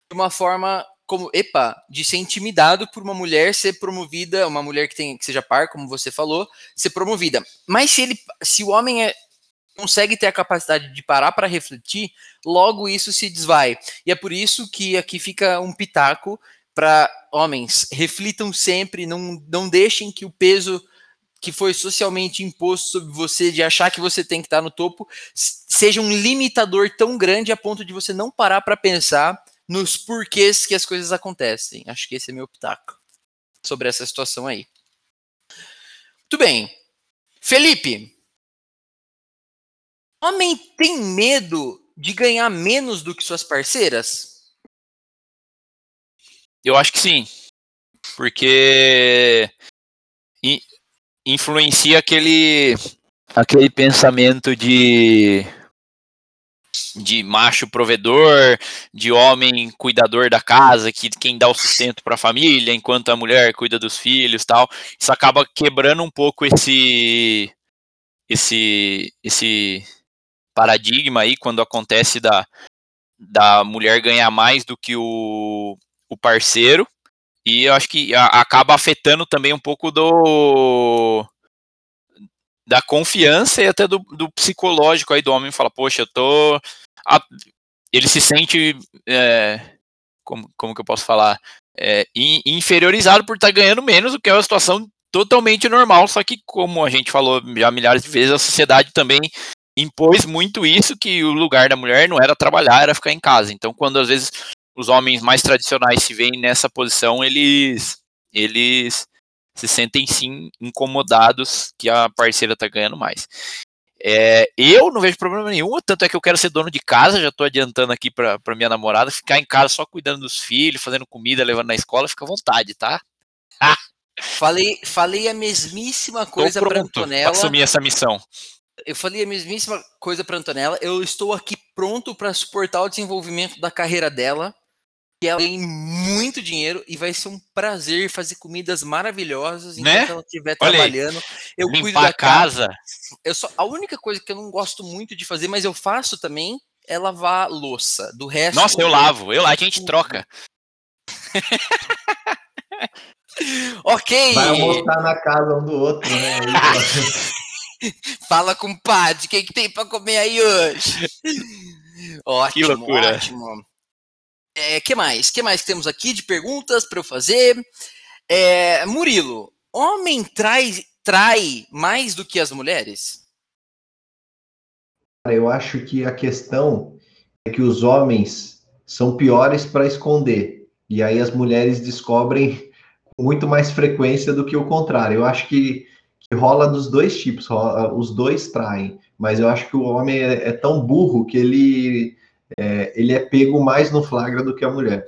de uma forma como, epa, de ser intimidado por uma mulher ser promovida, uma mulher que, tem, que seja par, como você falou, ser promovida. Mas se ele, se o homem é, consegue ter a capacidade de parar para refletir, logo isso se desvai. E é por isso que aqui fica um pitaco para homens, reflitam sempre, não, não deixem que o peso que foi socialmente imposto sobre você de achar que você tem que estar no topo seja um limitador tão grande a ponto de você não parar para pensar nos porquês que as coisas acontecem. Acho que esse é meu pitaco sobre essa situação aí. Muito bem. Felipe, homem tem medo de ganhar menos do que suas parceiras? Eu acho que sim. Porque influencia aquele aquele pensamento de de macho provedor, de homem cuidador da casa, que quem dá o sustento para a família, enquanto a mulher cuida dos filhos, tal. Isso acaba quebrando um pouco esse esse esse paradigma aí quando acontece da da mulher ganhar mais do que o o parceiro, e eu acho que acaba afetando também um pouco do da confiança e até do, do psicológico aí do homem fala, poxa, eu tô. A, ele se sente. É, como, como que eu posso falar? É, inferiorizado por estar tá ganhando menos, o que é uma situação totalmente normal, só que, como a gente falou já milhares de vezes, a sociedade também impôs muito isso, que o lugar da mulher não era trabalhar, era ficar em casa. Então, quando às vezes os homens mais tradicionais se veem nessa posição, eles eles se sentem sim incomodados que a parceira tá ganhando mais. É, eu não vejo problema nenhum, tanto é que eu quero ser dono de casa, já tô adiantando aqui pra, pra minha namorada, ficar em casa só cuidando dos filhos, fazendo comida, levando na escola, fica à vontade, tá? Ah. Falei, falei a mesmíssima coisa para Antonella. assumir essa missão. Eu falei a mesmíssima coisa para Antonella. Eu estou aqui pronto para suportar o desenvolvimento da carreira dela que ela tem muito dinheiro e vai ser um prazer fazer comidas maravilhosas enquanto né? ela estiver trabalhando. Eu Limpar cuido da casa. Eu só, a única coisa que eu não gosto muito de fazer, mas eu faço também, é lavar louça. Do resto. Nossa, eu lavo. Eu lá, a gente troca. ok. Vai almoçar na casa um do outro, né? Fala com o padre, o que, que tem para comer aí hoje? Ótimo, que loucura. ótimo. É, que mais? que mais temos aqui de perguntas para eu fazer? É, Murilo, homem trai, trai mais do que as mulheres? Eu acho que a questão é que os homens são piores para esconder. E aí as mulheres descobrem com muito mais frequência do que o contrário. Eu acho que, que rola dos dois tipos, rola, os dois traem. Mas eu acho que o homem é, é tão burro que ele é, ele é pego mais no flagra do que a mulher.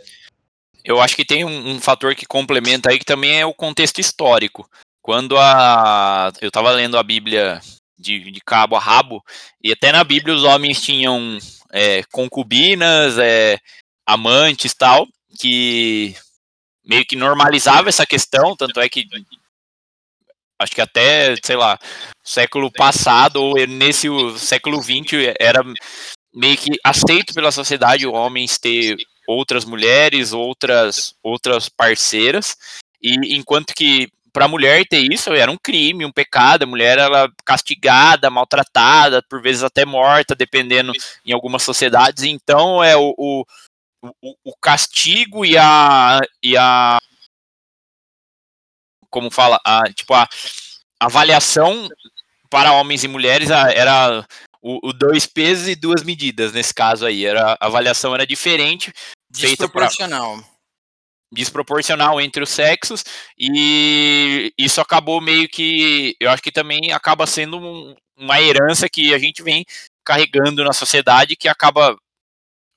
Eu acho que tem um, um fator que complementa aí que também é o contexto histórico. Quando a eu estava lendo a Bíblia de, de, cabo a rabo e até na Bíblia os homens tinham é, concubinas, é, amantes tal que meio que normalizava essa questão, tanto é que acho que até, sei lá, século passado ou nesse século XX era meio que aceito pela sociedade homens ter outras mulheres, outras outras parceiras, e enquanto que para a mulher ter isso era um crime, um pecado, a mulher era castigada, maltratada, por vezes até morta, dependendo em algumas sociedades, então é o, o, o castigo e a, e a como fala, a, tipo, a avaliação para homens e mulheres era o, o, dois pesos e duas medidas nesse caso aí. Era, a avaliação era diferente. Desproporcional. Pra, desproporcional entre os sexos e isso acabou meio que eu acho que também acaba sendo um, uma herança que a gente vem carregando na sociedade que acaba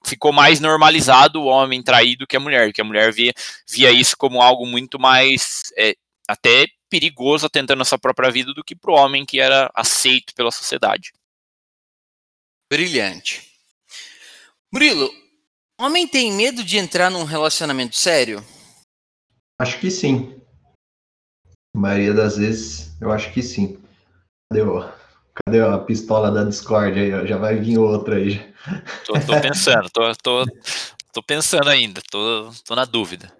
ficou mais normalizado o homem traído que a mulher, que a mulher via, via isso como algo muito mais é, até perigoso atentando a sua própria vida do que para o homem que era aceito pela sociedade. Brilhante. Murilo, homem tem medo de entrar num relacionamento sério? Acho que sim. A maioria das vezes, eu acho que sim. Cadê, o, cadê a pistola da Discord aí? Já vai vir outra aí. Tô, tô pensando, tô, tô, tô pensando ainda, tô, tô na dúvida.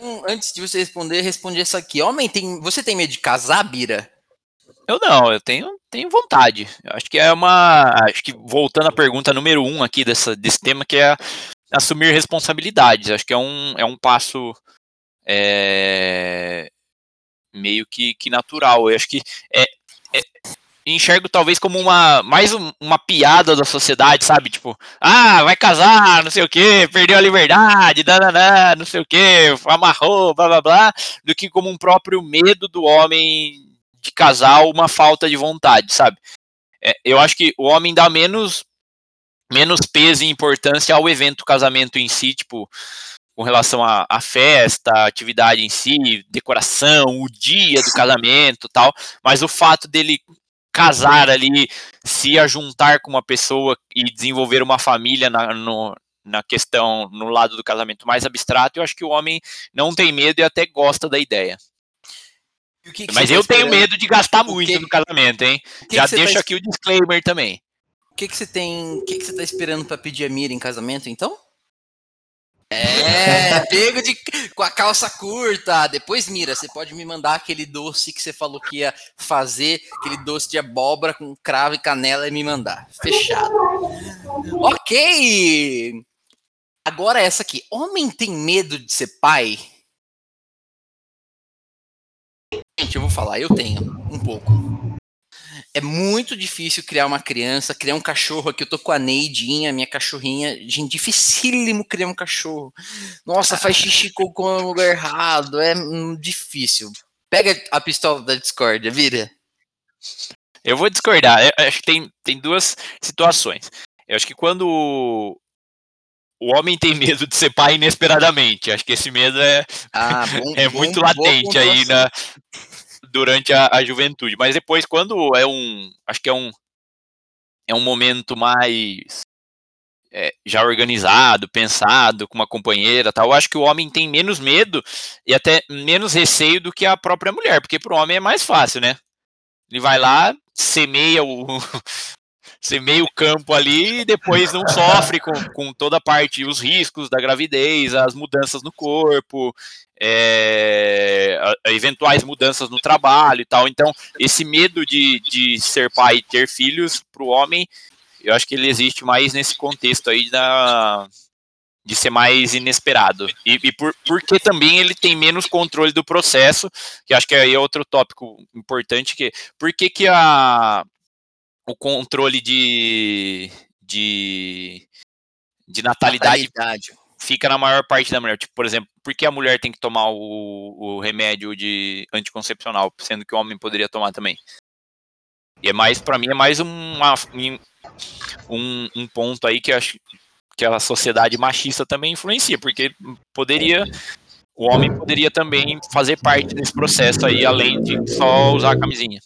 Hum, antes de você responder, responde essa aqui. Homem, tem, você tem medo de casar, Bira? Eu não, eu tenho, tenho vontade. Eu acho que é uma. Acho que voltando à pergunta número um aqui dessa, desse tema, que é assumir responsabilidades. Acho que é um, é um passo é, meio que, que natural. Eu acho que é, é, enxergo talvez como uma mais um, uma piada da sociedade, sabe? Tipo, ah, vai casar, não sei o que, perdeu a liberdade, dananã, não sei o que, amarrou, blá blá blá, do que como um próprio medo do homem de casar, uma falta de vontade, sabe? É, eu acho que o homem dá menos menos peso e importância ao evento casamento em si, tipo, com relação à, festa, à atividade em si, decoração, o dia do casamento tal, mas o fato dele casar ali, se ajuntar com uma pessoa e desenvolver uma família na, no, na questão, no lado do casamento mais abstrato, eu acho que o homem não tem medo e até gosta da ideia. Que que Mas eu tá tenho medo de gastar muito que... no casamento, hein? Já deixo tá... aqui o disclaimer também. O que, que você tem. O que, que você tá esperando para pedir a Mira em casamento, então? É, pego de, com a calça curta. Depois, Mira, você pode me mandar aquele doce que você falou que ia fazer, aquele doce de abóbora com cravo e canela e me mandar. Fechado. Ok! Agora essa aqui. Homem tem medo de ser pai? Gente, eu vou falar, eu tenho um pouco. É muito difícil criar uma criança, criar um cachorro aqui. Eu tô com a Neidinha, minha cachorrinha. Gente, dificílimo criar um cachorro. Nossa, faz xixi com o lugar errado. É difícil. Pega a pistola da discórdia, vira. Eu vou discordar. Eu acho que tem, tem duas situações. Eu acho que quando o homem tem medo de ser pai inesperadamente. Acho que esse medo é, ah, bom, é bom, muito latente aí na, durante a, a, juventude. Mas depois, quando é um. Acho que é um. É um momento mais. É, já organizado, pensado, com uma companheira tal, eu acho que o homem tem menos medo e até menos receio do que a própria mulher, porque para o homem é mais fácil, né? Ele vai lá, semeia o, semeia o campo ali e depois não sofre com, com toda a parte, os riscos da gravidez, as mudanças no corpo, é, eventuais mudanças no trabalho e tal. Então, esse medo de, de ser pai e ter filhos para o homem, eu acho que ele existe mais nesse contexto aí da, de ser mais inesperado. E, e por, porque também ele tem menos controle do processo, que acho que aí é outro tópico importante, que por que, que a, o controle de, de, de natalidade, natalidade, fica na maior parte da mulher. Tipo, por exemplo, por que a mulher tem que tomar o, o remédio de anticoncepcional, sendo que o homem poderia tomar também? E é mais, para mim, é mais uma, um, um ponto aí que acho que a sociedade machista também influencia, porque poderia o homem poderia também fazer parte desse processo aí, além de só usar a camisinha.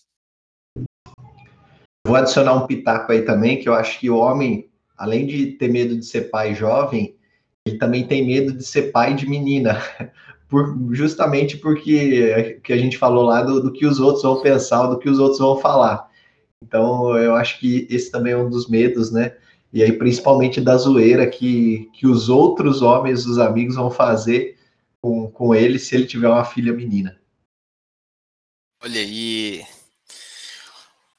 Vou adicionar um pitaco aí também, que eu acho que o homem, além de ter medo de ser pai jovem, ele também tem medo de ser pai de menina. por, justamente porque que a gente falou lá do, do que os outros vão pensar, do que os outros vão falar. Então, eu acho que esse também é um dos medos, né? E aí, principalmente da zoeira que, que os outros homens, os amigos, vão fazer com, com ele se ele tiver uma filha menina. Olha aí.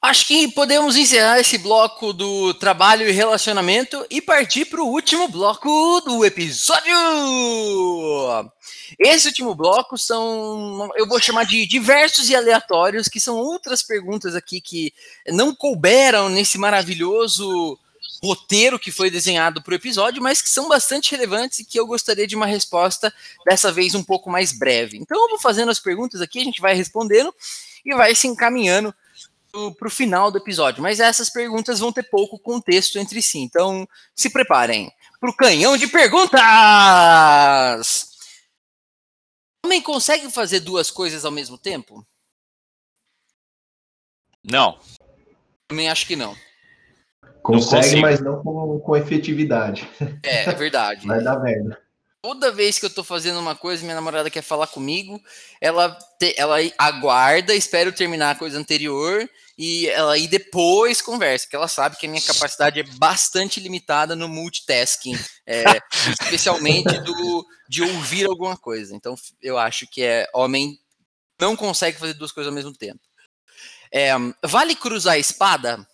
Acho que podemos encerrar esse bloco do trabalho e relacionamento e partir para o último bloco do episódio. Esse último bloco são, eu vou chamar de diversos e aleatórios, que são outras perguntas aqui que não couberam nesse maravilhoso roteiro que foi desenhado para o episódio, mas que são bastante relevantes e que eu gostaria de uma resposta dessa vez um pouco mais breve. Então eu vou fazendo as perguntas aqui, a gente vai respondendo e vai se encaminhando para o final do episódio. Mas essas perguntas vão ter pouco contexto entre si. Então se preparem para o canhão de perguntas! Homem consegue fazer duas coisas ao mesmo tempo? Não. Também acho que não. Consegue, mas não com, com efetividade. É, é verdade. Vai dar merda. Toda vez que eu tô fazendo uma coisa, minha namorada quer falar comigo, ela, te, ela aguarda, espera eu terminar a coisa anterior e ela aí depois conversa, porque ela sabe que a minha capacidade é bastante limitada no multitasking, é, especialmente do, de ouvir alguma coisa. Então eu acho que é homem não consegue fazer duas coisas ao mesmo tempo. É, vale cruzar a espada?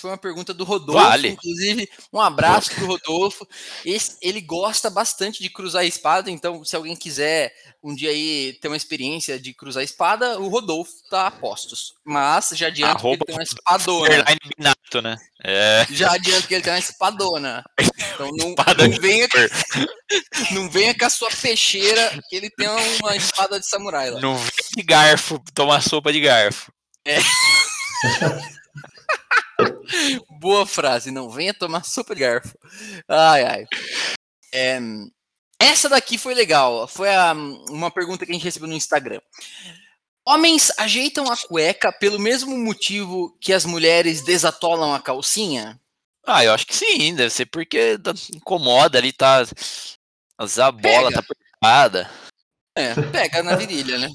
Foi uma pergunta do Rodolfo, vale. inclusive. Um abraço pro Rodolfo. Esse, ele gosta bastante de cruzar a espada, então se alguém quiser um dia aí ter uma experiência de cruzar a espada, o Rodolfo tá a postos. Mas já adianto Arroba que ele tem uma espadona. Binato, né? É. Já adianto que ele tem uma espadona. Então não, não, venha, não venha com a sua peixeira que ele tem uma espada de samurai lá. Não venha de garfo, tomar sopa de garfo. É. Boa frase, não venha tomar sopa de garfo. Ai, ai. É, essa daqui foi legal. Foi a, uma pergunta que a gente recebeu no Instagram. Homens ajeitam a cueca pelo mesmo motivo que as mulheres desatolam a calcinha? Ah, eu acho que sim, deve ser porque incomoda ali, tá. A bola tá apertada. É, pega na virilha, né?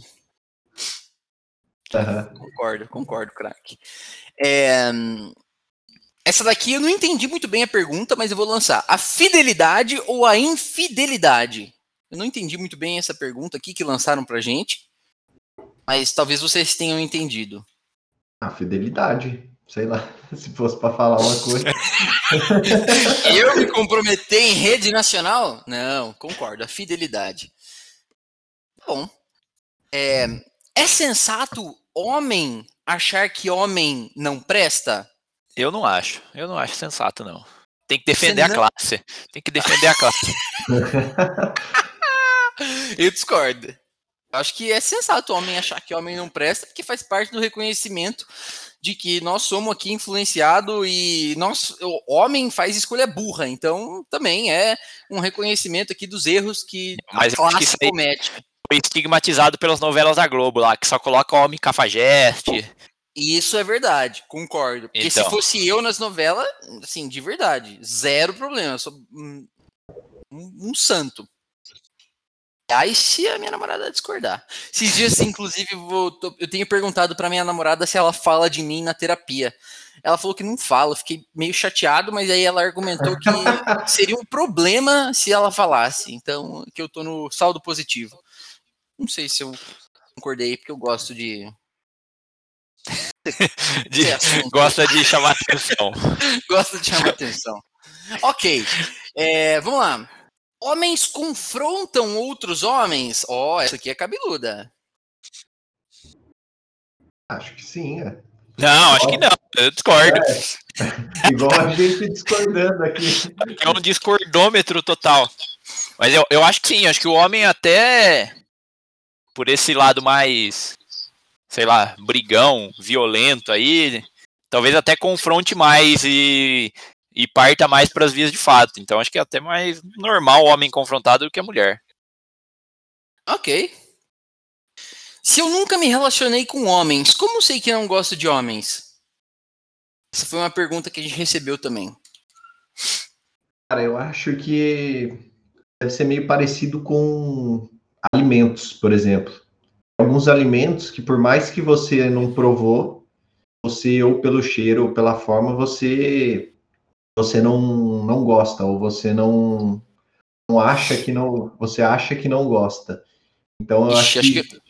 Uhum. Concordo, concordo, craque. É, essa daqui eu não entendi muito bem a pergunta, mas eu vou lançar. A fidelidade ou a infidelidade? Eu não entendi muito bem essa pergunta aqui que lançaram pra gente, mas talvez vocês tenham entendido. A fidelidade, sei lá, se fosse para falar uma coisa. eu me comprometer em rede nacional? Não, concordo, a fidelidade. Bom, é, é sensato homem achar que homem não presta? Eu não acho. Eu não acho sensato, não. Tem que defender a classe. Tem que defender a classe. eu discordo. Acho que é sensato o homem achar que homem não presta, porque faz parte do reconhecimento de que nós somos aqui influenciado e nós, o homem faz escolha burra, então também é um reconhecimento aqui dos erros que Mas a classe que comete foi estigmatizado pelas novelas da Globo lá, que só coloca homem cafajeste. Isso é verdade, concordo. Porque então. se fosse eu nas novelas, assim, de verdade, zero problema. Eu sou um, um, santo. Aí se a minha namorada discordar. Esses dias, inclusive, vou, eu tenho perguntado pra minha namorada se ela fala de mim na terapia. Ela falou que não fala, fiquei meio chateado, mas aí ela argumentou que seria um problema se ela falasse. Então, que eu tô no saldo positivo. Não sei se eu concordei, porque eu gosto de. de gosta de chamar atenção. gosta de chamar atenção. Ok. É, vamos lá. Homens confrontam outros homens? Ó, oh, essa aqui é cabeluda. Acho que sim, é. Não, acho que não. Eu discordo. É. Igual a gente discordando aqui. É um discordômetro total. Mas eu, eu acho que sim, acho que o homem até por esse lado mais, sei lá, brigão, violento aí, talvez até confronte mais e, e parta mais para as vias de fato. Então acho que é até mais normal o homem confrontado do que a mulher. Ok. Se eu nunca me relacionei com homens, como sei que não gosto de homens? Essa foi uma pergunta que a gente recebeu também. Cara, eu acho que deve ser meio parecido com alimentos, por exemplo. Alguns alimentos que, por mais que você não provou, você, ou pelo cheiro ou pela forma, você você não, não gosta, ou você não, não acha que não. Você acha que não gosta. Então eu Ixi, acho, que... acho que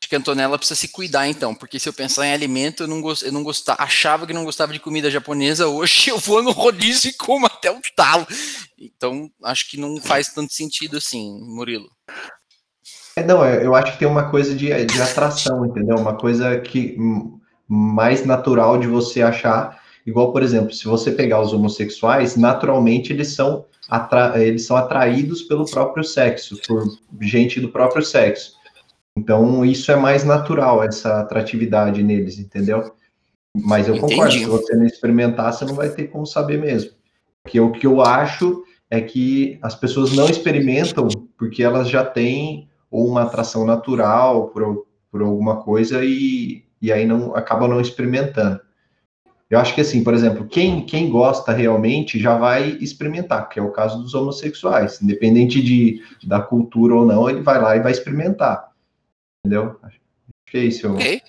acho que a Antonella precisa se cuidar então, porque se eu pensar em alimento, eu não, gost, eu não gostava, achava que não gostava de comida japonesa, hoje eu vou no rodízio e como até o talo. Então, acho que não faz tanto sentido assim, Murilo. É, não, é, eu acho que tem uma coisa de, de atração, entendeu? Uma coisa que mais natural de você achar. Igual, por exemplo, se você pegar os homossexuais, naturalmente eles são, atra eles são atraídos pelo próprio sexo, por gente do próprio sexo. Então, isso é mais natural, essa atratividade neles, entendeu? Mas eu Entendi. concordo, se você não experimentar, você não vai ter como saber mesmo. Porque o que eu acho é que as pessoas não experimentam porque elas já têm ou uma atração natural por, por alguma coisa e, e aí não acabam não experimentando. Eu acho que assim, por exemplo, quem, quem gosta realmente já vai experimentar, que é o caso dos homossexuais. Independente de, da cultura ou não, ele vai lá e vai experimentar. Entendeu? Acho que é isso. Ok.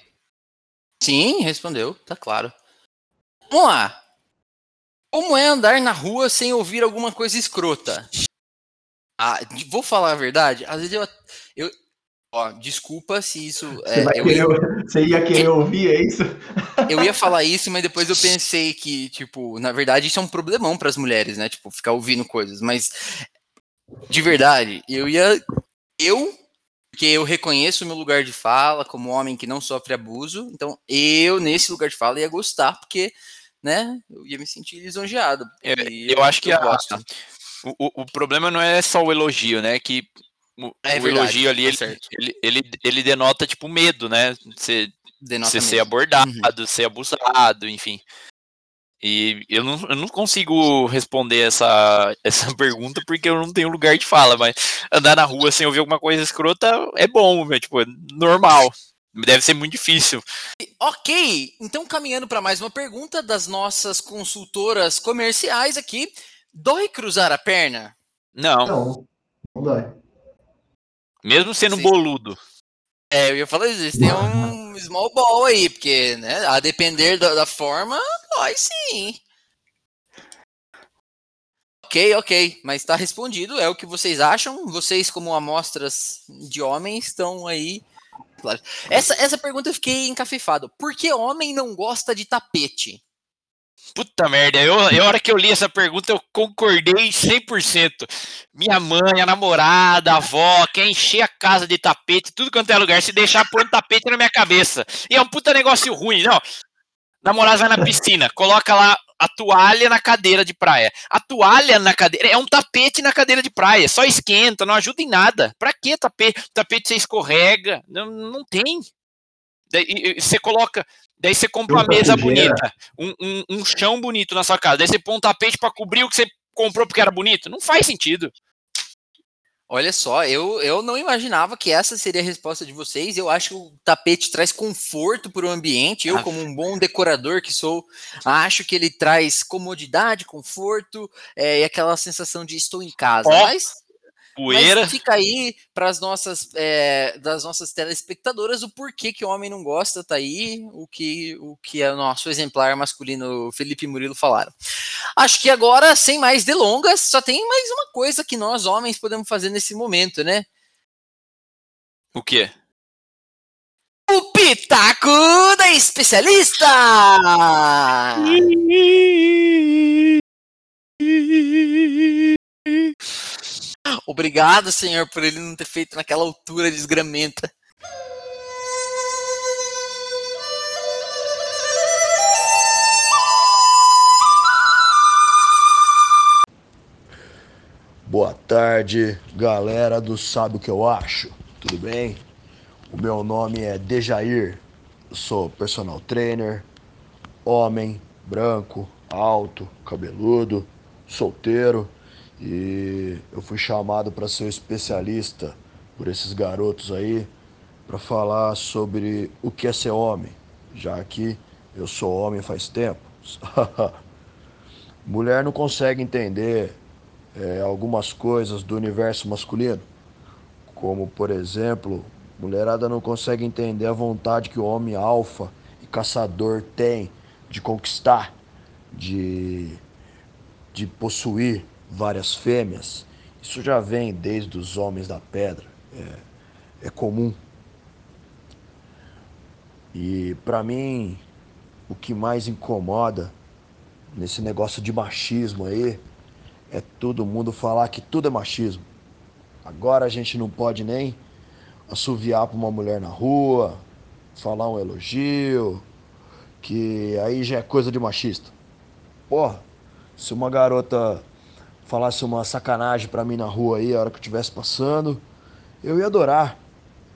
Sim, respondeu, tá claro. Vamos lá. Como é andar na rua sem ouvir alguma coisa escrota? Ah, vou falar a verdade, às vezes eu, eu ó, desculpa se isso. É, você, querer, ia, você ia querer ouvir, é isso? Eu ia falar isso, mas depois eu pensei que, tipo, na verdade isso é um problemão para as mulheres, né? Tipo, ficar ouvindo coisas, mas de verdade, eu ia. Eu porque eu reconheço o meu lugar de fala como homem que não sofre abuso, então eu, nesse lugar de fala, ia gostar, porque né? Eu ia me sentir lisonjeado. É, eu, eu, acho que a, o, o problema não é só o elogio, né? Que o, é o elogio ali, tá ele, ele, ele, ele, denota, tipo, medo, né? Você, você ser abordado, uhum. ser abusado, enfim. E eu não, eu não consigo responder essa, essa pergunta porque eu não tenho lugar de fala, mas andar na rua sem ouvir alguma coisa escrota é bom, tipo, é normal. Deve ser muito difícil. Ok, então caminhando para mais uma pergunta das nossas consultoras comerciais aqui. Dói cruzar a perna? Não. Não, não dói. Mesmo sendo Sim. boludo. É, eu ia falar isso, tem um small ball aí, porque, né, a depender da, da forma, dói sim. Ok, ok, mas está respondido, é o que vocês acham? Vocês, como amostras de homens, estão aí essa, essa pergunta eu fiquei encafifado. Por que homem não gosta de tapete? Puta merda, eu, a hora que eu li essa pergunta eu concordei 100%. Minha mãe, a namorada, a avó, quer encher a casa de tapete, tudo quanto é lugar, se deixar pôr um tapete na minha cabeça. E é um puta negócio ruim, não. Namorada vai na piscina, coloca lá a toalha na cadeira de praia. A toalha na cadeira é um tapete na cadeira de praia, só esquenta, não ajuda em nada. Pra que tapete? Tapete você escorrega, não, não tem. Daí, você coloca, daí você compra uma mesa bonita, um, um, um, chão bonito na sua casa, daí você põe um tapete para cobrir o que você comprou porque era bonito. Não faz sentido. Olha só, eu, eu não imaginava que essa seria a resposta de vocês. Eu acho que o tapete traz conforto para o ambiente. Eu, ah. como um bom decorador que sou, acho que ele traz comodidade, conforto é, e aquela sensação de estou em casa. Oh. Mas Poeira. Mas fica aí para as nossas é, das nossas telespectadoras o porquê que o homem não gosta, tá aí o que o que é o nosso exemplar masculino Felipe Murilo falaram. Acho que agora, sem mais delongas, só tem mais uma coisa que nós homens podemos fazer nesse momento, né? O quê? O Pitaco da Especialista! Obrigado, Senhor, por ele não ter feito naquela altura desgramenta. Boa tarde, galera do Sabe o que eu acho? Tudo bem? O meu nome é Dejair, sou personal trainer, homem, branco, alto, cabeludo, solteiro e eu fui chamado para ser especialista por esses garotos aí para falar sobre o que é ser homem, já que eu sou homem faz tempo. Mulher não consegue entender é, algumas coisas do universo masculino, como por exemplo, mulherada não consegue entender a vontade que o homem alfa e caçador tem de conquistar, de, de possuir várias fêmeas. Isso já vem desde os homens da pedra, é, é comum. E para mim, o que mais incomoda nesse negócio de machismo aí é todo mundo falar que tudo é machismo. Agora a gente não pode nem assoviar para uma mulher na rua, falar um elogio, que aí já é coisa de machista. Porra, se uma garota falasse uma sacanagem para mim na rua aí, a hora que eu estivesse passando, eu ia adorar.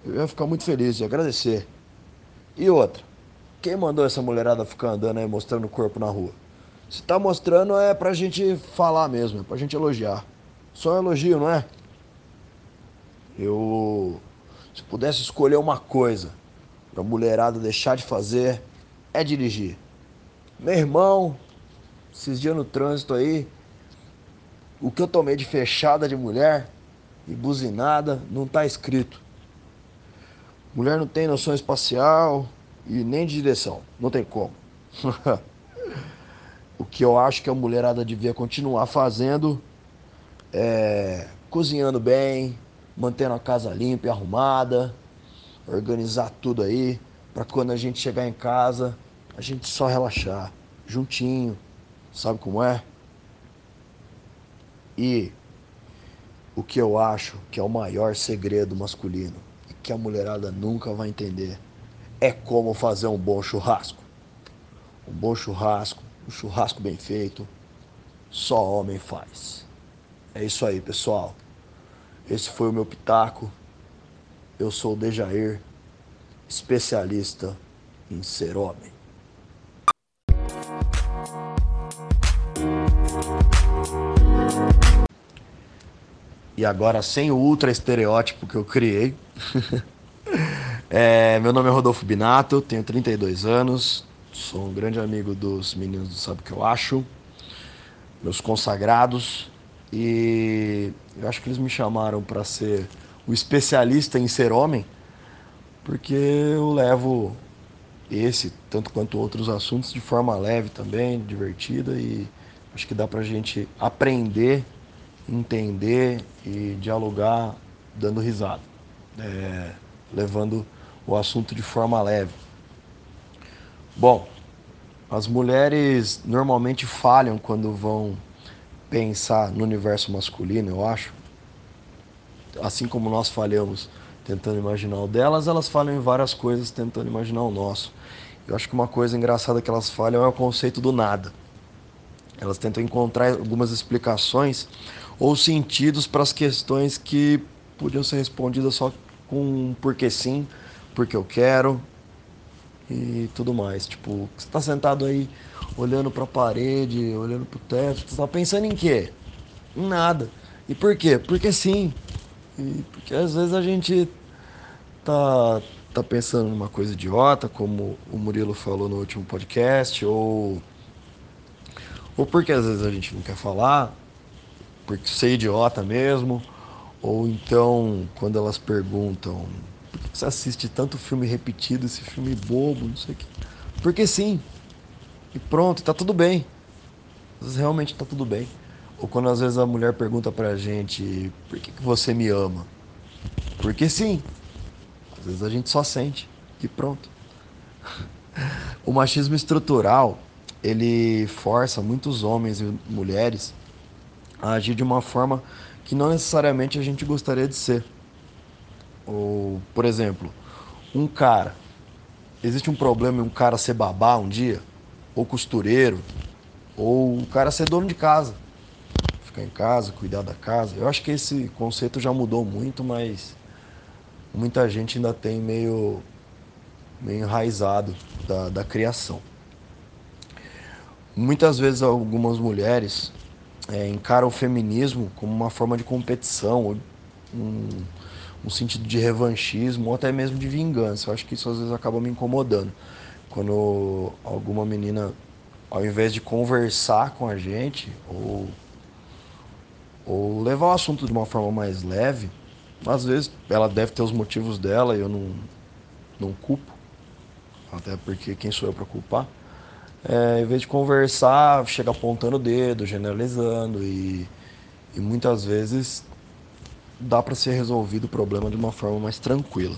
Eu ia ficar muito feliz, ia agradecer. E outra, quem mandou essa mulherada ficar andando aí mostrando o corpo na rua? Se tá mostrando é pra gente falar mesmo, é pra gente elogiar. Só elogio, não é? Eu. Se pudesse escolher uma coisa pra mulherada deixar de fazer, é dirigir. Meu irmão, esses dias no trânsito aí, o que eu tomei de fechada de mulher e buzinada não tá escrito. Mulher não tem noção espacial e nem de direção. Não tem como. o que eu acho que a mulherada devia continuar fazendo é cozinhando bem, mantendo a casa limpa e arrumada, organizar tudo aí, para quando a gente chegar em casa, a gente só relaxar, juntinho, sabe como é? E o que eu acho que é o maior segredo masculino e que a mulherada nunca vai entender é como fazer um bom churrasco. Um bom churrasco um churrasco bem feito, só homem faz. É isso aí, pessoal. Esse foi o meu pitaco. Eu sou o Dejair, especialista em ser homem. E agora sem o ultra estereótipo que eu criei. é, meu nome é Rodolfo Binato, tenho 32 anos, Sou um grande amigo dos meninos do Sabe o que eu acho, meus consagrados, e eu acho que eles me chamaram para ser o especialista em ser homem, porque eu levo esse, tanto quanto outros assuntos, de forma leve também, divertida, e acho que dá pra gente aprender, entender e dialogar dando risada, é, levando o assunto de forma leve. Bom, as mulheres normalmente falham quando vão pensar no universo masculino, eu acho. Assim como nós falhamos tentando imaginar o delas, elas falham em várias coisas tentando imaginar o nosso. Eu acho que uma coisa engraçada que elas falham é o conceito do nada. Elas tentam encontrar algumas explicações ou sentidos para as questões que podiam ser respondidas só com um porque sim, porque eu quero, e tudo mais. Tipo, você tá sentado aí olhando para a parede, olhando para o teto, você tá pensando em quê? Em nada. E por quê? Porque sim. E porque às vezes a gente tá tá pensando numa coisa idiota, como o Murilo falou no último podcast, ou ou porque às vezes a gente não quer falar, porque ser idiota mesmo, ou então quando elas perguntam você assiste tanto filme repetido, esse filme bobo, não sei o quê. Porque sim. E pronto, tá tudo bem. Às vezes realmente tá tudo bem. Ou quando às vezes a mulher pergunta pra gente, por que, que você me ama? Porque sim. Às vezes a gente só sente. E pronto. O machismo estrutural, ele força muitos homens e mulheres a agir de uma forma que não necessariamente a gente gostaria de ser. Ou, por exemplo, um cara. Existe um problema em um cara ser babá um dia? Ou costureiro? Ou o cara ser dono de casa? Ficar em casa, cuidar da casa. Eu acho que esse conceito já mudou muito, mas muita gente ainda tem meio, meio enraizado da, da criação. Muitas vezes algumas mulheres é, encaram o feminismo como uma forma de competição, um, um sentido de revanchismo ou até mesmo de vingança. Eu acho que isso às vezes acaba me incomodando. Quando alguma menina, ao invés de conversar com a gente ou, ou levar o assunto de uma forma mais leve. Às vezes ela deve ter os motivos dela e eu não, não culpo, até porque quem sou eu para culpar. É, em vez de conversar, chega apontando o dedo, generalizando e, e muitas vezes dá para ser resolvido o problema de uma forma mais tranquila.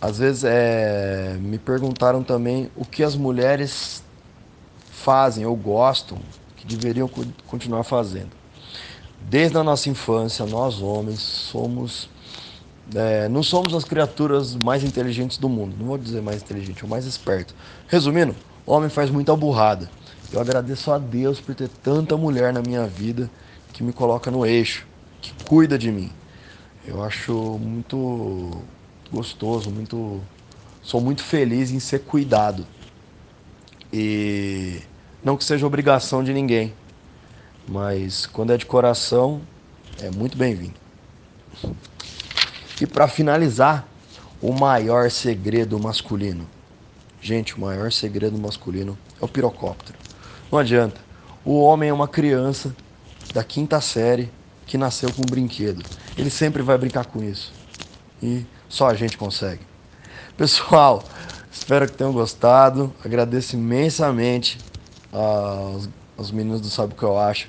Às vezes é, me perguntaram também o que as mulheres fazem ou gostam que deveriam continuar fazendo. Desde a nossa infância, nós homens somos. É, não somos as criaturas mais inteligentes do mundo. Não vou dizer mais inteligente, o mais esperto. Resumindo, o homem faz muita burrada. Eu agradeço a Deus por ter tanta mulher na minha vida que me coloca no eixo, que cuida de mim. Eu acho muito gostoso, muito sou muito feliz em ser cuidado. E não que seja obrigação de ninguém, mas quando é de coração, é muito bem-vindo. E para finalizar, o maior segredo masculino. Gente, o maior segredo masculino é o pirocóptero. Não adianta. O homem é uma criança da quinta série que nasceu com um brinquedo. Ele sempre vai brincar com isso. E só a gente consegue. Pessoal, espero que tenham gostado. Agradeço imensamente aos, aos meninos do Sabe o que eu acho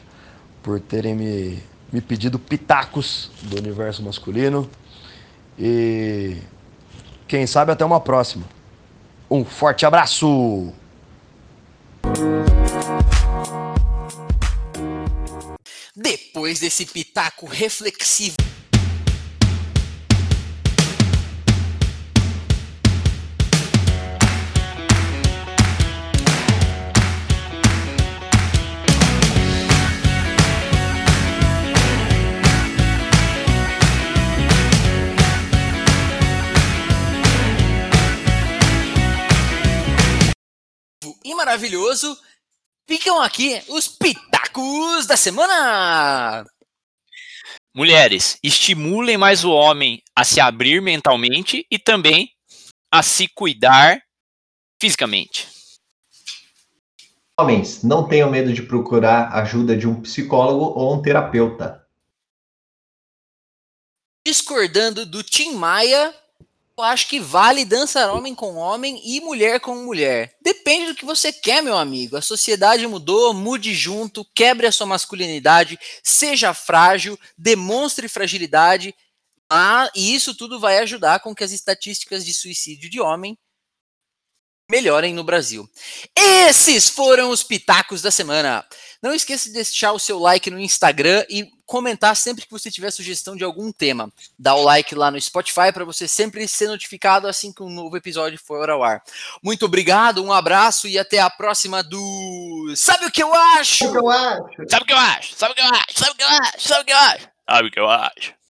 por terem me, me pedido pitacos do universo masculino. E quem sabe até uma próxima. Um forte abraço! Depois desse pitaco reflexivo. Maravilhoso. Ficam aqui os pitacos da semana. Mulheres, estimulem mais o homem a se abrir mentalmente e também a se cuidar fisicamente. Homens, não tenham medo de procurar ajuda de um psicólogo ou um terapeuta. Discordando do Tim Maia, eu acho que vale dançar homem com homem e mulher com mulher. Depende do que você quer, meu amigo. A sociedade mudou, mude junto, quebre a sua masculinidade, seja frágil, demonstre fragilidade. Ah, e isso tudo vai ajudar com que as estatísticas de suicídio de homem melhorem no Brasil. Esses foram os pitacos da semana. Não esqueça de deixar o seu like no Instagram e comentar sempre que você tiver sugestão de algum tema. Dá o like lá no Spotify para você sempre ser notificado assim que um novo episódio for ao ar. Muito obrigado, um abraço e até a próxima do Sabe o que eu acho? Sabe o que eu acho? Sabe o que eu acho? Sabe o que eu acho? Sabe o que eu acho? Sabe o que eu acho? Sabe o que eu acho?